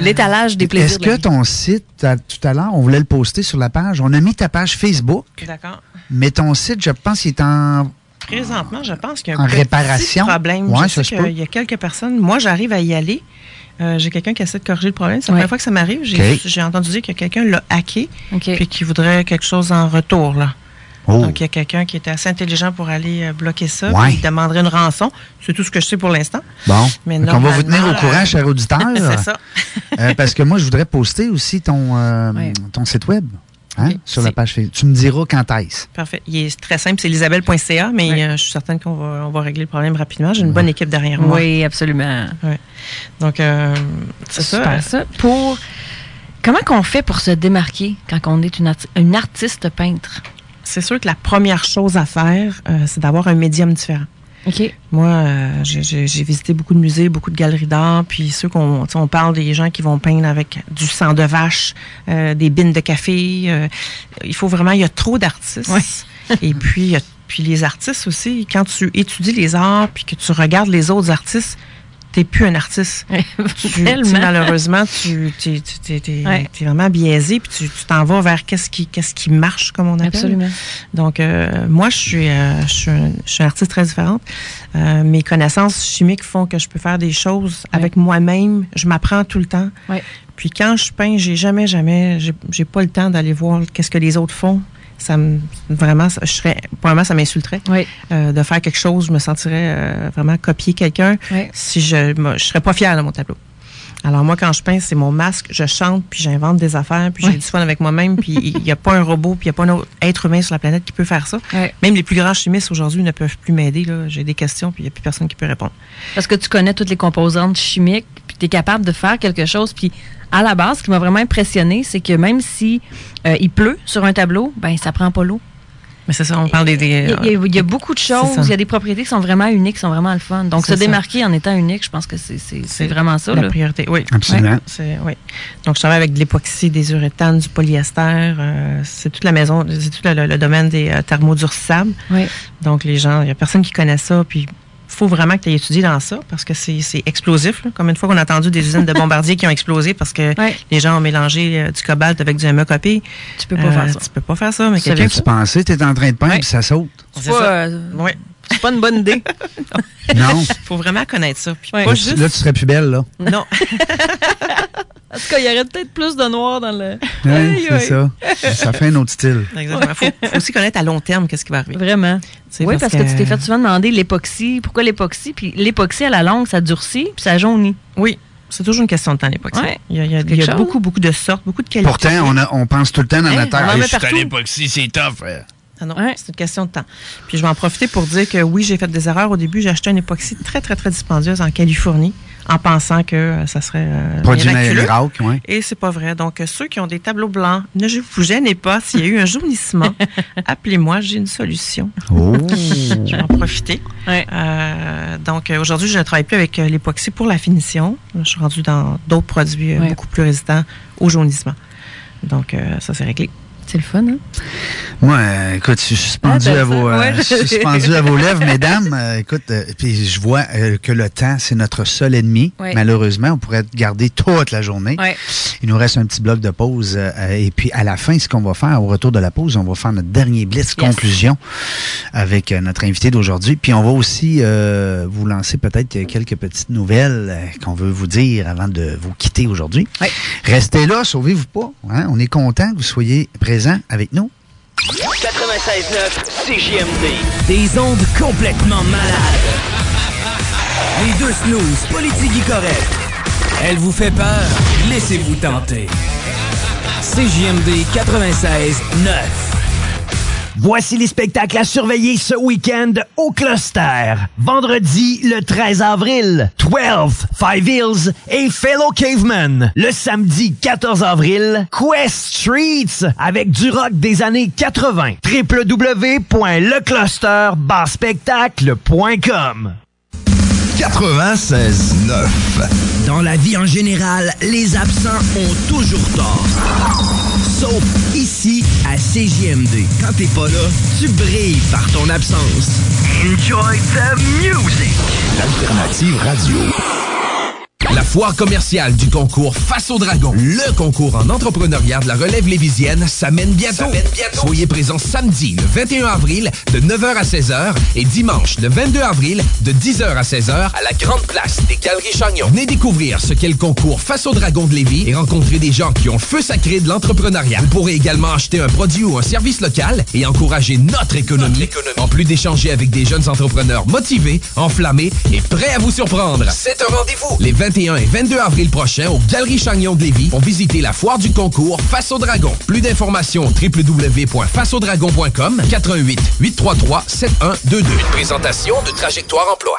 L'étalage des plaisirs. Est-ce de que ton site, tout à l'heure, on voulait le poster sur la page, on a mis ta page Facebook, D'accord. mais ton site, je pense, il est en... Présentement, je pense qu'il y a un petit réparation? problème. Ouais, je ça sais se peut. qu'il y a quelques personnes. Moi, j'arrive à y aller. Euh, j'ai quelqu'un qui essaie de corriger le problème. C'est la Ouais. première fois que ça m'arrive. J'ai, entendu dire que quelqu'un l'a hacké OK. puis qu'il voudrait quelque chose en retour. Là. Oh, Donc, il y a quelqu'un qui était assez intelligent pour aller euh, bloquer ça. Ouais. puis Il demanderait une rançon. C'est tout ce que je sais pour l'instant. bon. Mais Donc, on va vous tenir au courant, euh, cher auditeur. C'est ça. Euh, parce que moi, je voudrais poster aussi ton, euh, Ouais. ton site web hein, sur la page Facebook. Tu me diras quand est-ce. Parfait. Il est très simple. C'est lisabelle.ca, mais Ouais. euh, je suis certaine qu'on va, on va régler le problème rapidement. J'ai une bonne équipe derrière moi. Oui, absolument. Donc, euh, c'est ça. Super, ça. Pour. Comment qu'on fait pour se démarquer quand on est une, arti- une artiste peintre? C'est sûr que la première chose à faire, euh, c'est d'avoir un médium différent. OK. Moi, euh, j'ai- visité beaucoup de musées, beaucoup de galeries d'art, puis ceux qu'on on parle des gens qui vont peindre avec du sang de vache, euh, des bines de café. euh, il faut vraiment, il y a trop d'artistes. Et puis, il y a- puis les artistes aussi, quand tu étudies les arts, puis que tu regardes les autres artistes, t'es plus un artiste. Tu- tu- Tellement. malheureusement, tu Ouais. t'es vraiment biaisé, puis tu t'en vas vers qu'est-ce qui, qu'est-ce qui marche, comme on appelle. Absolument. Donc, euh, moi, je suis, euh, je, suis un- je suis une artiste très différente. Euh, mes connaissances chimiques font que je peux faire des choses Ouais. avec moi-même. Je m'apprends tout le temps. Ouais. Puis quand je peins, j'ai jamais, jamais, j'ai pas le temps d'aller voir qu'est-ce que les autres font. Ça me, vraiment, ça- je serais, probablement, ça m'insulterait Oui. euh, de faire quelque chose. Je me sentirais euh, vraiment copier quelqu'un Oui. si je, me- je serais pas fière de mon tableau. Alors moi, quand je peins, c'est mon masque, je chante, puis j'invente des affaires, puis j'ai du fun avec moi-même, puis il n'y a pas un robot, puis il n'y a pas un autre être humain sur la planète qui peut faire ça. Même les plus grands chimistes aujourd'hui ne peuvent plus m'aider. J'ai des questions, puis il n'y a plus personne qui peut répondre. Parce que tu connais toutes les composantes chimiques, tu es capable de faire quelque chose. Puis à la base, ce qui m'a vraiment impressionné, c'est que même si euh, il pleut sur un tableau, ben ça prend pas l'eau. Mais c'est ça, on parle des... des- Il y, a, il y a- il y a beaucoup de choses, il y a des propriétés qui sont vraiment uniques, qui sont vraiment le fun. Donc se ça. démarquer en étant unique, je pense que c'est- c'est c'est vraiment ça. La là. priorité, oui. Absolument. Ouais, oui. Donc, je travaille avec de l'époxy, des uréthanes, du polyester. euh, c'est toute la maison, c'est tout le, le- le domaine des euh, thermodurcissables. Oui. Donc, les gens, il n'y a personne qui connaît ça. Puis, faut vraiment que tu aies étudié dans ça parce que c'est c'est explosif. là. Comme une fois qu'on a entendu des usines de bombardiers qui ont explosé parce que Ouais. les gens ont mélangé euh, du cobalt avec du ME-copie. Tu peux pas faire ça. Tu peux pas faire ça, mais Tu savais quelqu'un Tu pensais, tu es en train de peindre, Ouais. puis ça saute? C'est ça. euh, Ouais. C'est pas une bonne idée. Non. faut vraiment connaître ça. Puis Ouais. pas Là, tu, juste... là, tu serais plus belle, là. Non. En tout cas, il y aurait peut-être plus de noir dans le. C'est ça. Ça fait un autre style. Exactement. Faut, faut aussi connaître à long terme qu'est-ce qui va arriver. Vraiment. Oui, parce, parce que, tu t'es fait souvent demander l'époxy. Pourquoi l'époxy? Puis l'époxy à la longue, ça durcit, puis ça jaunit. Oui, c'est toujours une question de temps, l'époxy. Ouais. Il y a, il y a- C'est il y a quelque beaucoup, beaucoup de sortes, beaucoup de qualités. Pourtant, on, a- on pense tout le temps dans Hein, notre terre. Hey, je suis à l'époxy, c'est tough. Ah non, Ouais. c'est une question de temps. Puis je vais en profiter pour dire que oui, j'ai fait des erreurs. Au début, j'ai acheté une époxy très, très, très dispendieuse en Californie en pensant que euh, ça serait euh, Produit miracle. Et c'est pas vrai. Donc, euh, ceux qui ont des tableaux blancs, ne vous gênez pas. S'il y a eu un jaunissement, appelez-moi, j'ai une solution. Oh. Je vais en profiter. Ouais. Euh, donc, aujourd'hui, je ne travaille plus avec l'époxy pour la finition. Je suis rendue dans d'autres produits Ouais. beaucoup plus résistants au jaunissement. Donc, euh, ça, c'est réglé. C'est le fun, hein? Moi, euh, écoute, je suis suspendu, Ah, à, vos, ça, euh, ouais. je suis suspendu à vos lèvres, mesdames. Euh, écoute, euh, puis je vois euh, que le temps, c'est notre seul ennemi. Ouais. Malheureusement, on pourrait garder toute la journée. Ouais. Il nous reste un petit bloc de pause. et puis, à la fin, ce qu'on va faire, au retour de la pause, on va faire notre dernier blitz Yes. conclusion avec notre invité d'aujourd'hui. Puis, on va aussi vous lancer peut-être quelques petites nouvelles qu'on veut vous dire avant de vous quitter aujourd'hui. Restez là, sauvez-vous pas. hein? On est content que vous soyez présents avec nous. 96.9 CJMD. Des ondes complètement malades. Les deux snooze, politique correct. Elle vous fait peur? Laissez-vous tenter. CJMD 96.9. Voici les spectacles à surveiller ce week-end au Cluster. Vendredi, le 13 avril, 12, Five Hills et Fellow Caveman. Le samedi 14 avril, Quest Streets avec du rock des années 80. www.lecluster-spectacle.com 96.9. Dans la vie en général, les absents ont toujours tort. Sauf ici à CJMD. Quand t'es pas là, tu brilles par ton absence. Enjoy the music! L'alternative radio. La foire commerciale du concours Face au Dragon, le concours en entrepreneuriat de la relève lévisienne, s'amène bientôt. Soyez présents samedi, le 21 avril, de 9h à 16h et dimanche, le 22 avril, de 10h à 16h à la Grande Place des Galeries Chagnon. Venez découvrir ce qu'est le concours Face au Dragon de Lévis et rencontrer des gens qui ont feu sacré de l'entrepreneuriat. Vous pourrez également acheter un produit ou un service local et encourager notre économie, en plus d'échanger avec des jeunes entrepreneurs motivés, enflammés et prêts à vous surprendre. C'est un rendez-vous les 21 et 22 avril prochains aux Galeries Chagnon de Lévis pour visiter la foire du concours Face au Dragon. Plus d'informations www.faceaudragon.com 88 833 7122. Une présentation de Trajectoire Emploi.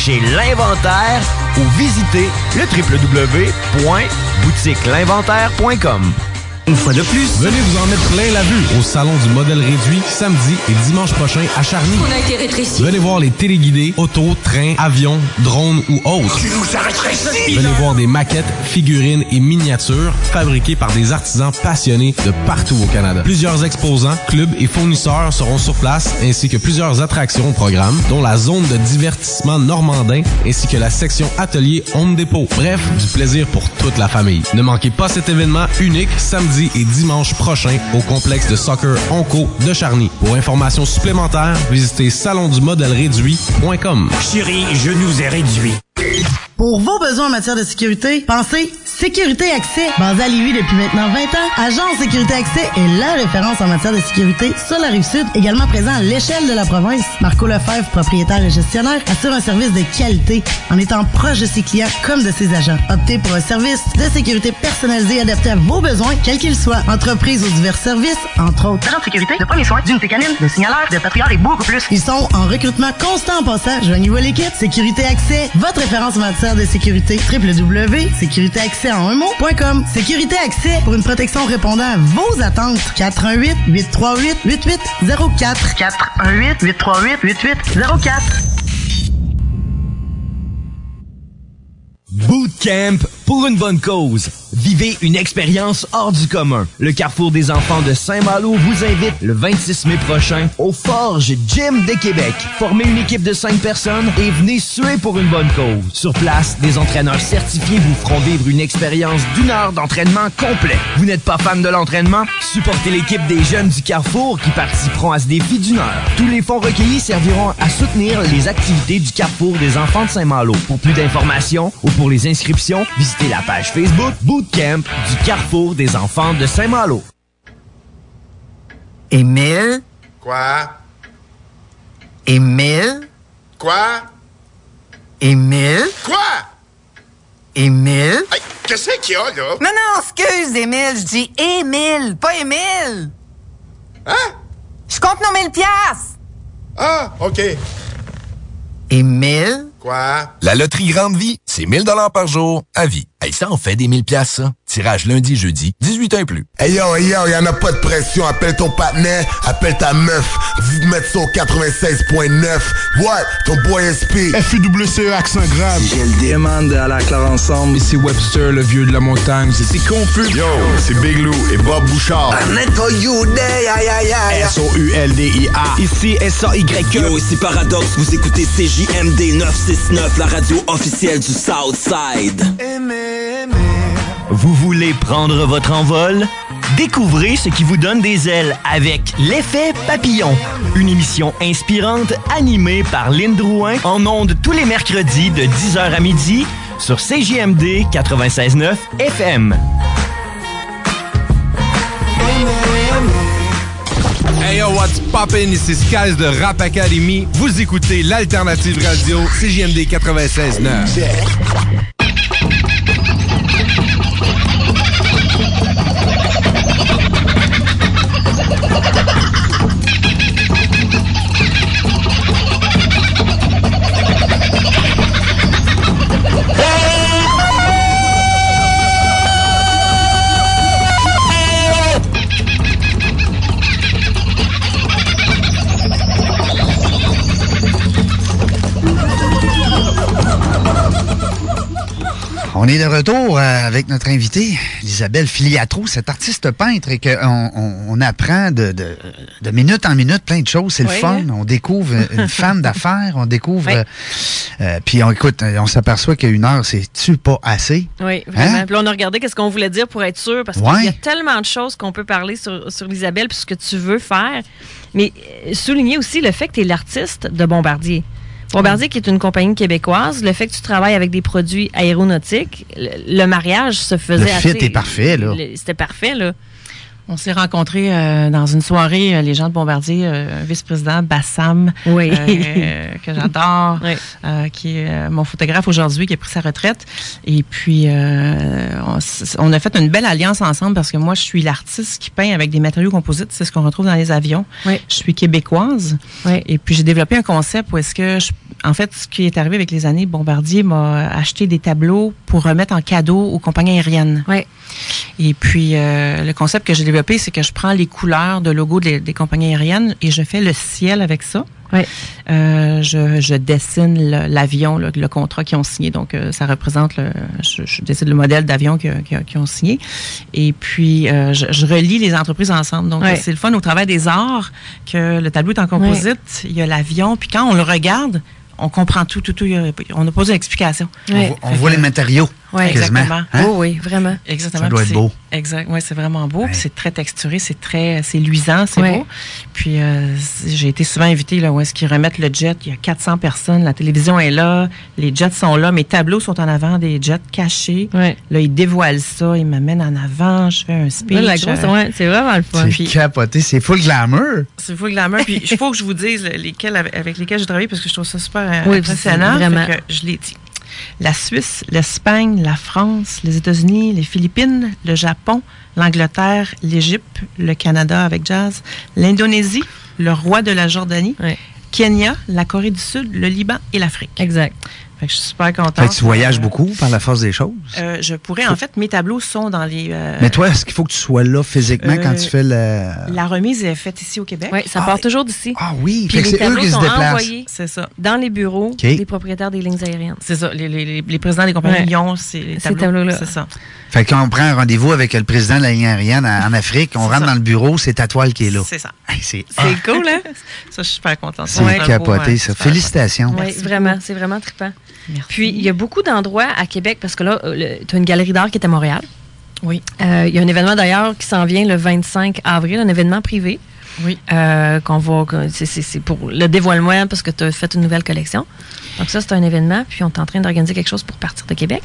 chez l'Inventaire ou visitez le www.boutiquelinventaire.com. Une fois de plus, Venez vous en mettre plein la vue au Salon du modèle réduit samedi et dimanche prochain à Charny. On a été rétréci. Venez voir les téléguidés, autos, trains, avions, drones ou autres. Tu nous as rétréci. Venez voir des maquettes, figurines et miniatures fabriquées par des artisans passionnés de partout au Canada. Plusieurs exposants, clubs et fournisseurs seront sur place ainsi que plusieurs attractions au programme, dont la zone de divertissement normandin ainsi que la section atelier Home Depot. Bref, du plaisir pour toute la famille. Ne manquez pas cet événement unique samedi et dimanche prochain au complexe de soccer Onco de Charny. Pour informations supplémentaires, visitez salondumodèleréduit.com. chérie, je nous ai réduit. Pour vos besoins en matière de sécurité, pensez Sécurité Accès. Basé à Lévis depuis maintenant 20 ans, Agence Sécurité Accès est la référence en matière de sécurité sur la rive sud, également présent à l'échelle de la province. Marco Lefebvre, propriétaire et gestionnaire, assure un service de qualité en étant proche de ses clients comme de ses agents. Optez pour un service de sécurité personnalisé adapté à vos besoins, quels qu'ils soient. Entreprise aux divers services, entre autres. Agent de sécurité, de premiers soins, d'unité canine, de signaleur, de patrouilleur et beaucoup plus. Ils sont en recrutement constant en passant. Joignez-vous à l'équipe. Sécurité Accès, votre référence en matière de sécurité. www.sécuritéaccès en un mot.com. Sécurité Accès pour une protection répondant à vos attentes. 418 838 8804 418 838 8804 Bootcamp pour une bonne cause. Vivez une expérience hors du commun. Le Carrefour des enfants de Saint-Malo vous invite le 26 mai prochain au Forge Gym de Québec. Formez une équipe de 5 personnes et venez suer pour une bonne cause. Sur place, des entraîneurs certifiés vous feront vivre une expérience d'une heure d'entraînement complet. Vous n'êtes pas fan de l'entraînement? Supportez l'équipe des jeunes du Carrefour qui participeront à ce défi d'une heure. Tous les fonds recueillis serviront à soutenir les activités du Carrefour des enfants de Saint-Malo. Pour plus d'informations ou pour les inscriptions, visitez la page Facebook Bootcamp du Carrefour des enfants de Saint-Malo. Émile? Quoi? Émile? Quoi? Émile? Quoi? Émile? Hey, qu'est-ce qu'il y a, là? Non, non, excuse, Émile. Je dis Émile, pas Émile. Hein? Je compte nos mille piastres. Ah, OK. Émile? Quoi? La loterie Grande Vie, c'est 1000 par jour à vie. Hey, ça en fait des 1000 pièces ça. Tirage lundi, jeudi, 18 ans et plus. Hey yo, hey yo, y'en a pas de pression. Appelle ton partenaire, appelle ta meuf. Vous mettez ça au 96.9. What? Ton boy SP. FUWCE accent grave. J'ai le demande à la clare ensemble. Ici Webster, le vieux de la montagne. C'est confus. Yo, c'est Big Lou et Bob Bouchard. S-O-U-L-D-I-A. Ici S-A-Y-E. Yo, ici Paradox, vous écoutez CJMD 969, la radio officielle du Southside. Vous voulez prendre votre envol? Découvrez ce qui vous donne des ailes avec l'effet papillon. Une émission inspirante animée par Lynn Drouin en ondes tous les mercredis de 10h à midi sur CJMD 96.9 FM. Hey yo, what's poppin'? Ici Skies de Rap Academy. Vous écoutez l'alternative radio CJMD 96.9. est de retour euh, avec notre invitée, Isabelle Filiatro, cette artiste peintre, et qu'on on, on apprend de, de, de minute en minute plein de choses. C'est le fun. hein? On découvre une femme d'affaires, on découvre. Oui. euh, euh, puis on écoute, on s'aperçoit qu'une heure, c'est-tu pas assez? Oui, vraiment. Hein? Puis on a regardé qu'est-ce qu'on voulait dire pour être sûr, parce qu'il y a tellement de choses qu'on peut parler sur, sur l'Isabelle, puis ce que tu veux faire. Mais souligner aussi le fait que tu es l'artiste de Bombardier. Bombardier, qui est une compagnie québécoise, le fait que tu travailles avec des produits aéronautiques, le, le mariage se faisait Le fit assez- est parfait, là. C'était parfait, là. On s'est rencontrés euh, dans une soirée, euh, les gens de Bombardier, euh, vice-président Bassam, Oui. euh, que j'adore, qui est mon photographe aujourd'hui, qui a pris sa retraite. Et puis, on, a fait une belle alliance ensemble parce que moi, je suis l'artiste qui peint avec des matériaux composites. C'est ce qu'on retrouve dans les avions. Je suis québécoise. Et puis, j'ai développé un concept où est-ce que, je- en fait, ce qui est arrivé avec les années, Bombardier m'a acheté des tableaux pour remettre en cadeau aux compagnies aériennes. Et puis, le concept que j'ai développé, c'est que je prends les couleurs de logo des, des compagnies aériennes et je fais le ciel avec ça. Euh, je, je dessine l'avion, le, le contrat qu'ils ont signé. Donc, euh, ça représente, le, je, je dessine le modèle d'avion qu'ils ont signé. Et puis, euh, je, je relie les entreprises ensemble. Donc, c'est le fun au travail des arts que le tableau est en composite. Il y a l'avion. Puis, quand on le regarde, on comprend tout, tout, tout. On n'a pas besoin d'explication. On, voit les matériaux. Ouais, quasiment, exactement. hein? Oh oui, vraiment. Exactement. Ça doit être c'est- beau. Exact. Ouais, c'est vraiment beau. puis C'est très texturé, c'est très, c'est luisant, c'est Ouais. beau. Puis euh, j'ai été souvent invitée là où est-ce qu'ils remettent le jet. Il y a 400 personnes, la télévision est là, les jets sont là, mes tableaux sont en avant, des jets cachés. Là, ils dévoilent ça, ils m'amènent en avant, je fais un speech. Là, la grosse, euh, ouais, c'est vraiment le fun. C'est capoté, c'est full glamour. c'est fou glamour. Puis il faut que je vous dise lesquels avec, lesquels j'ai travaillé parce que je trouve ça super euh, Oui, impressionnant. c'est vraiment. Fait que je l'ai dit. La Suisse, l'Espagne, la France, les États-Unis, les Philippines, le Japon, l'Angleterre, l'Égypte, le Canada avec jazz, l'Indonésie, le roi de la Jordanie, Kenya, la Corée du Sud, le Liban et l'Afrique. Exact. Fait que je suis super contente. Fait que tu voyages beaucoup par la force des choses? Euh, je pourrais, en fait, mes tableaux sont dans les. euh, Mais toi, est-ce qu'il faut que tu sois là physiquement quand euh, tu fais le. La remise est faite ici au Québec. Oui, ça part toujours d'ici. Ah oui, Puis fait les c'est eux tableaux qui se sont déplacent. envoyés C'est ça. dans les bureaux des propriétaires des lignes aériennes. C'est ça. Les, les- les- les présidents des compagnies Ouais. ils ont ces les Ces tableaux. tableaux-là. C'est ça. Fait que quand on prend un rendez-vous avec le président de la ligne aérienne en en Afrique, on rentre dans le bureau, c'est ta toile qui est là. C'est ça. Hey, c'est C'est cool, hein? Ça, je suis super contente. C'est Ouais. capoté, Ouais, ça. Félicitations. Oui, vraiment, c'est vraiment trippant. Puis, il y a beaucoup d'endroits à Québec, parce que là, tu as une galerie d'art qui est à Montréal. Oui. Euh, Il y a un événement d'ailleurs qui s'en vient le 25 avril, un événement privé. Oui. Euh, qu'on va. c'est pour le dévoilement parce que tu as fait une nouvelle collection. Donc, ça, c'est un événement. Puis, on est en train d'organiser quelque chose pour partir de Québec.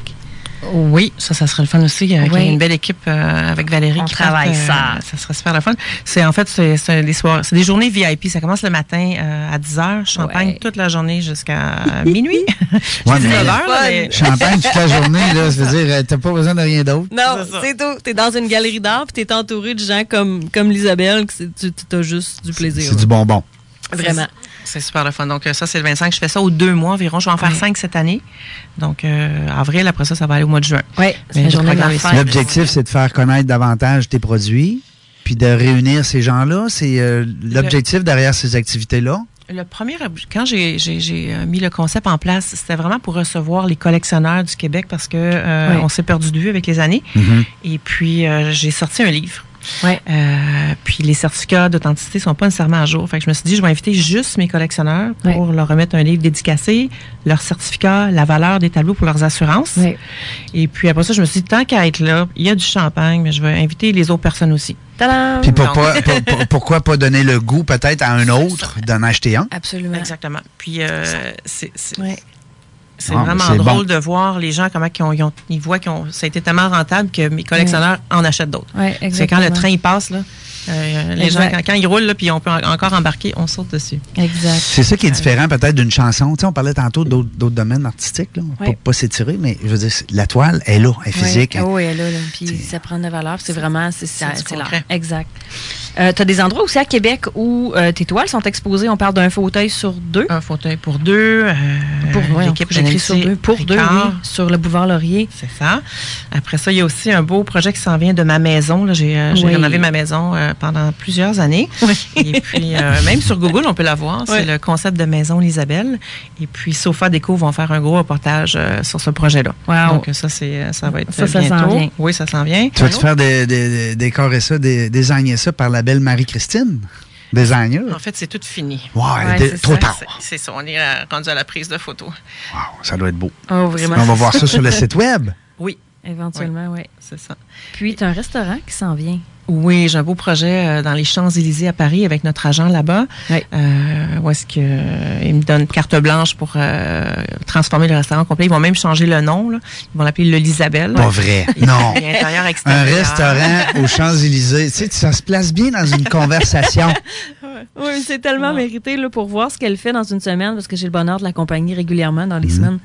Oui, ça, ça serait le fun aussi. euh, ait Oui. une belle équipe euh, avec Valérie On qui travaille parte, euh, ça. Ça serait super le fun. C'est en fait, c'est des soirs, c'est des journées VIP. Ça commence le matin euh, à 10 h, champagne toute la journée jusqu'à minuit. Ouais, mais- 19 heures, mais- Champagne toute la journée, là, ça veut dire, t'as pas besoin de rien d'autre. Non, c'est tout. Tu es dans une galerie d'art puis tu es entouré de gens comme, comme l'Isabelle, tu as juste du plaisir. C'est du bonbon. Vraiment. C'est super le fun. Donc, euh, ça, c'est le 25. Je fais ça aux deux mois environ. Je vais en faire cinq cette année. Donc, euh, avril, après ça, ça va aller au mois de juin. Oui. L'objectif, c'est de faire connaître davantage tes produits, puis de réunir ces gens-là. C'est euh, l'objectif derrière ces activités-là? Le premier, quand j'ai mis le concept en place, c'était vraiment pour recevoir les collectionneurs du Québec parce que euh, Oui. on s'est perdu de vue avec les années. Mhm. Et puis, euh, j'ai sorti un livre. Ouais. Euh, puis les certificats d'authenticité sont pas nécessairement à jour. Fait que je me suis dit, je vais inviter juste mes collectionneurs pour leur remettre un livre dédicacé, leur certificat, la valeur des tableaux pour leurs assurances. Et puis après ça, je me suis dit, tant qu'à être là, il y a du champagne, mais je vais inviter les autres personnes aussi. Tadam! Puis pour Donc- pas- pour- pour- pourquoi pas donner le goût peut-être à un autre d'en acheter un? Absolument. Exactement. Puis euh, c'est c'est- Ah, vraiment drôle bon. de voir les gens comment ils, ont, ils, ont- ils voient que ça a été tellement rentable que mes collectionneurs en achètent d'autres. Ouais, c'est quand le train il passe là, euh, les gens quand, quand ils roulent là, puis on peut en- encore embarquer, on saute dessus. Exact. C'est ça qui est différent peut-être d'une chanson. Tu sais, on parlait tantôt d'autres d'autres domaines artistiques, là. Ouais. pas, pas s'étirer, mais je veux dire, la toile est là, elle est physique. Oui, oui, elle est là, là. Puis ça prend de la valeur. C'est vraiment, c'est concret. Exact. tu as des endroits aussi à Québec où euh, tes toiles sont exposées? On parle d'un fauteuil sur deux? Un fauteuil pour deux. euh, Pour, ouais, l'équipe j'écris sur deux. Pour deux, oui. Sur le boulevard Laurier. C'est ça. Après ça, il y a aussi un beau projet qui s'en vient de ma maison. là. J'ai euh, j'ai Oui. rénové ma maison euh, pendant plusieurs années. Et puis, euh, même sur Google, on peut la voir. C'est Oui. le concept de Maison L'Isabelle. Et puis, Sofa Déco vont faire un gros reportage euh, sur ce projet-là. Wow. Donc, ça, c'est, euh, ça va être Ça, ça s'en bientôt. vient. Oui, ça s'en vient. Tu vas-tu faire des, des- des- décorer ça, des, désigner ça par la belle Marie-Christine? Designer? En fait, c'est tout fini. Ouais, c'est trop ça. tard. C'est- C'est ça. On est rendu à la prise de photos. Ça doit être beau. Oh, vraiment. On va voir ça sur le site web. Oui. Éventuellement, oui. C'est ça. Puis, tu as un restaurant qui s'en vient. Oui, j'ai un beau projet euh, dans les Champs-Élysées à Paris avec notre agent là-bas. Euh, où est-ce que euh, ils me donnent carte blanche pour euh, transformer le restaurant complet. Ils vont même changer le nom. Là. Ils vont l'appeler le Lisabelle. Pas vrai. Non. Intérieur, Un restaurant aux Champs-Élysées. Tu sais, ça se place bien dans une conversation. Oui, c'est tellement mérité là, pour voir ce qu'elle fait dans une semaine, parce que j'ai le bonheur de l'accompagner régulièrement dans les Mhm. semaines.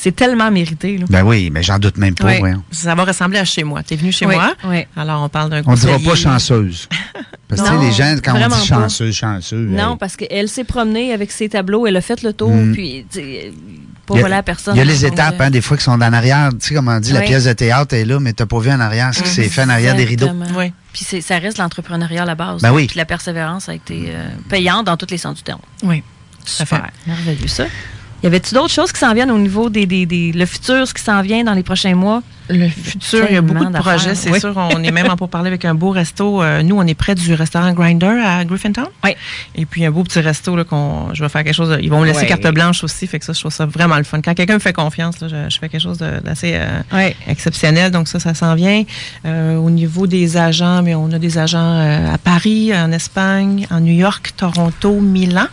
C'est tellement mérité. Là. Ben oui, mais j'en doute même pas. Ouais. Ça va ressembler à chez moi. Tu es venu chez Oui, moi? oui. Alors, on parle d'un On dira pas chanceuse. Parce que tu les gens, quand on dit chanceuse, chanceuse. Non, parce qu'elle s'est promenée avec ses tableaux, elle a fait le tour, Mm. puis tu pas Il y a- voler à personne. Il y a les étapes, hein, des fois, qui sont en arrière. Tu sais, comme on dit, la Oui. pièce de théâtre est là, mais t'as pas vu en arrière ce qui s'est fait en arrière des rideaux. Exactement. Puis ça reste l'entrepreneuriat à la base. Ben oui. Puis la persévérance a été euh, payante dans tous les sens du terme. Oui. Super. Merveilleux, ça. Y avait-tu d'autres choses qui s'en viennent au niveau des, des, des- le futur, ce qui s'en vient dans les prochains mois? Le futur, il y a beaucoup de projets, c'est sûr. On est même en pour parler avec un beau resto. Euh, nous, on est près du restaurant Grinder à Griffintown. Oui. Et puis, un beau petit resto, là, qu'on, je vais faire quelque chose. de- ils vont me laisser carte blanche aussi. Fait que ça, je trouve ça vraiment le fun. Quand quelqu'un me fait confiance, là, je, je fais quelque chose d'assez euh, exceptionnel. Donc, ça, ça s'en vient. Euh, au niveau des agents, mais on a des agents euh, à Paris, en Espagne, en New York, Toronto, Milan.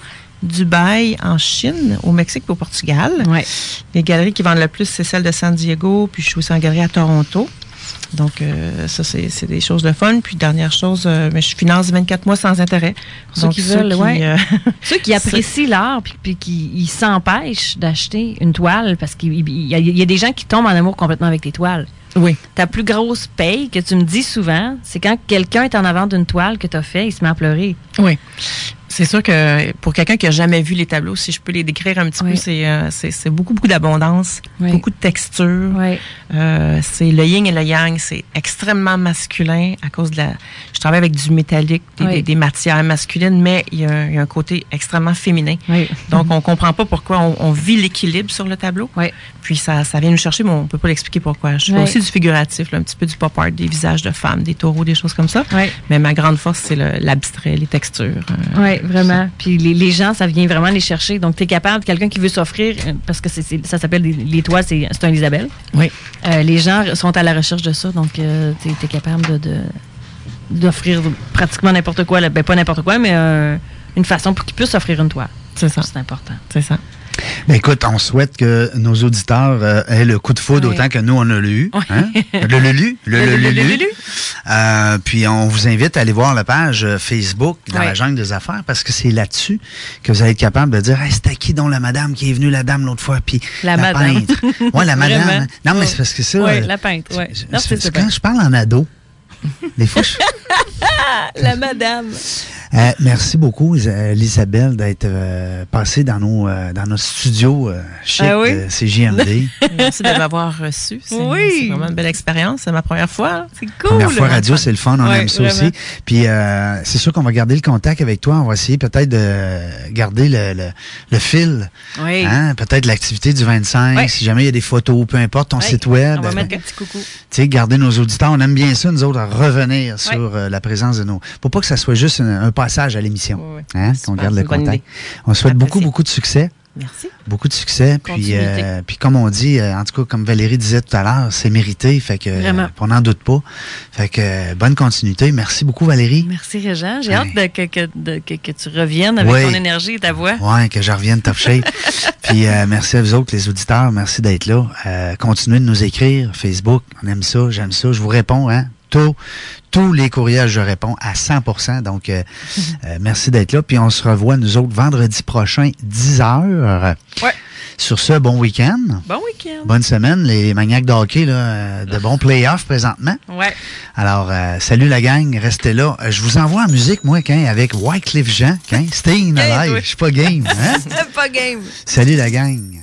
Dubaï, en Chine, au Mexique et au Portugal. Les galeries qui vendent le plus, c'est celle de San Diego, puis je suis aussi en galerie à Toronto. Donc, euh, ça, c'est des choses de fun. Puis, dernière chose, euh, mais je finance 24 mois sans intérêt. Ceux Donc, qui veulent, ouais. euh, Ceux qui apprécient l'art puis, puis qui s'empêchent d'acheter une toile parce qu'il y a des gens qui tombent en amour complètement avec les toiles. Oui. Ta plus grosse paye que tu me dis souvent, c'est quand quelqu'un est en avant d'une toile que tu as fait, il se met à pleurer. Oui. C'est sûr que pour quelqu'un qui a jamais vu les tableaux, si je peux les décrire un petit peu, c'est euh, c'est c'est beaucoup, beaucoup d'abondance, Oui. beaucoup de texture. Euh, c'est le yin et le yang, c'est extrêmement masculin à cause de la... Je travaille avec du métallique, des, Oui. des- des matières masculines, mais il y, a un, il y a un côté extrêmement féminin. Donc, on comprend pas pourquoi on, on vit l'équilibre sur le tableau. Puis, ça, ça vient nous chercher, mais on peut pas l'expliquer pourquoi. Je fais Oui. aussi du figuratif, là, un petit peu du pop art, des visages de femmes, des taureaux, des choses comme ça. Mais ma grande force, c'est le- l'abstrait, les textures. euh, Oui, vraiment. Puis les, les gens, ça vient vraiment les chercher. Donc, tu es capable, quelqu'un qui veut s'offrir, euh, parce que c'est c'est- ça s'appelle les toiles, c'est un Isabelle. Oui. Euh, les gens sont à la recherche de ça. Donc, tu es, capable de- de d'offrir pratiquement n'importe quoi. Ben, pas n'importe quoi, mais euh, une façon pour qu'ils puissent offrir une toile. C'est ça. C'est important. C'est ça. Ben, écoute, on souhaite que nos auditeurs euh, aient le coup de foudre Oui. autant que nous, on a lu. Hein? Le lulu. Le, Le- le- le- le- le- lu. le- Euh, puis on vous invite à aller voir la page euh, Facebook dans Oui. la jungle des affaires parce que c'est là-dessus que vous allez être capable de dire hey, c'était qui donc la madame qui est venue la dame l'autre fois puis La madame. peintre. Ouais, la madame. Vraiment. Non mais c'est parce que ça Oui, euh, la peintre, oui. Non, c'est- c'est c'est super. quand je parle en ado. Des fois je la madame. Euh, merci beaucoup, Isa- Elisabeth, d'être euh, passée dans nos, euh, dans nos studios euh, chic Ah oui? CJMD. Merci de m'avoir reçu. C'est Oui. c'est vraiment une belle expérience. C'est ma première fois. C'est Première fois radio, c'est le fun, on aime ça vraiment. aussi. Puis euh, c'est sûr qu'on va garder le contact avec toi. On va essayer peut-être de garder le, le, le fil. Oui. Hein? Peut-être l'activité du 25, Ouais. si jamais il y a des photos, peu importe ton Oui. site web. On va euh, mettre un petit coucou. tu sais, garder nos auditeurs. On aime bien ça, nous autres, à revenir sur euh, la présence de nos. Pour pas que ça soit juste un, un passage à l'émission. Oui, oui. Hein? Qu'on garde le contact. On souhaite beaucoup, beaucoup de succès. Merci. Beaucoup de succès. Puis, euh, puis comme on dit, euh, en tout cas, comme Valérie disait tout à l'heure, c'est mérité. Fait que, Vraiment. euh, on n'en doute pas. Fait que, bonne continuité. Merci beaucoup, Valérie. Merci, Régent. J'ai hâte de, que, que, de- que, que tu reviennes avec Oui. ton énergie et ta voix. Ouais, que je revienne top shape. Puis merci à vous autres, les auditeurs. Merci d'être là. Continuez de nous écrire. Facebook, on aime ça, j'aime ça. Je vous réponds, hein. Tous les courriels, je réponds à 100% Donc, euh, euh, merci d'être là. Puis on se revoit, nous autres, vendredi prochain, 10 heures. Ouais. Sur ce, bon week-end. Bon week-end. Bonne semaine, les maniaques de hockey, là, de bons playoffs présentement. Ouais. Alors, euh, salut la gang, restez là. Je vous envoie en musique, moi, quand, avec Wycliffe Jean, quand, Staying Alive. Je suis pas game, hein? pas game. Salut la gang.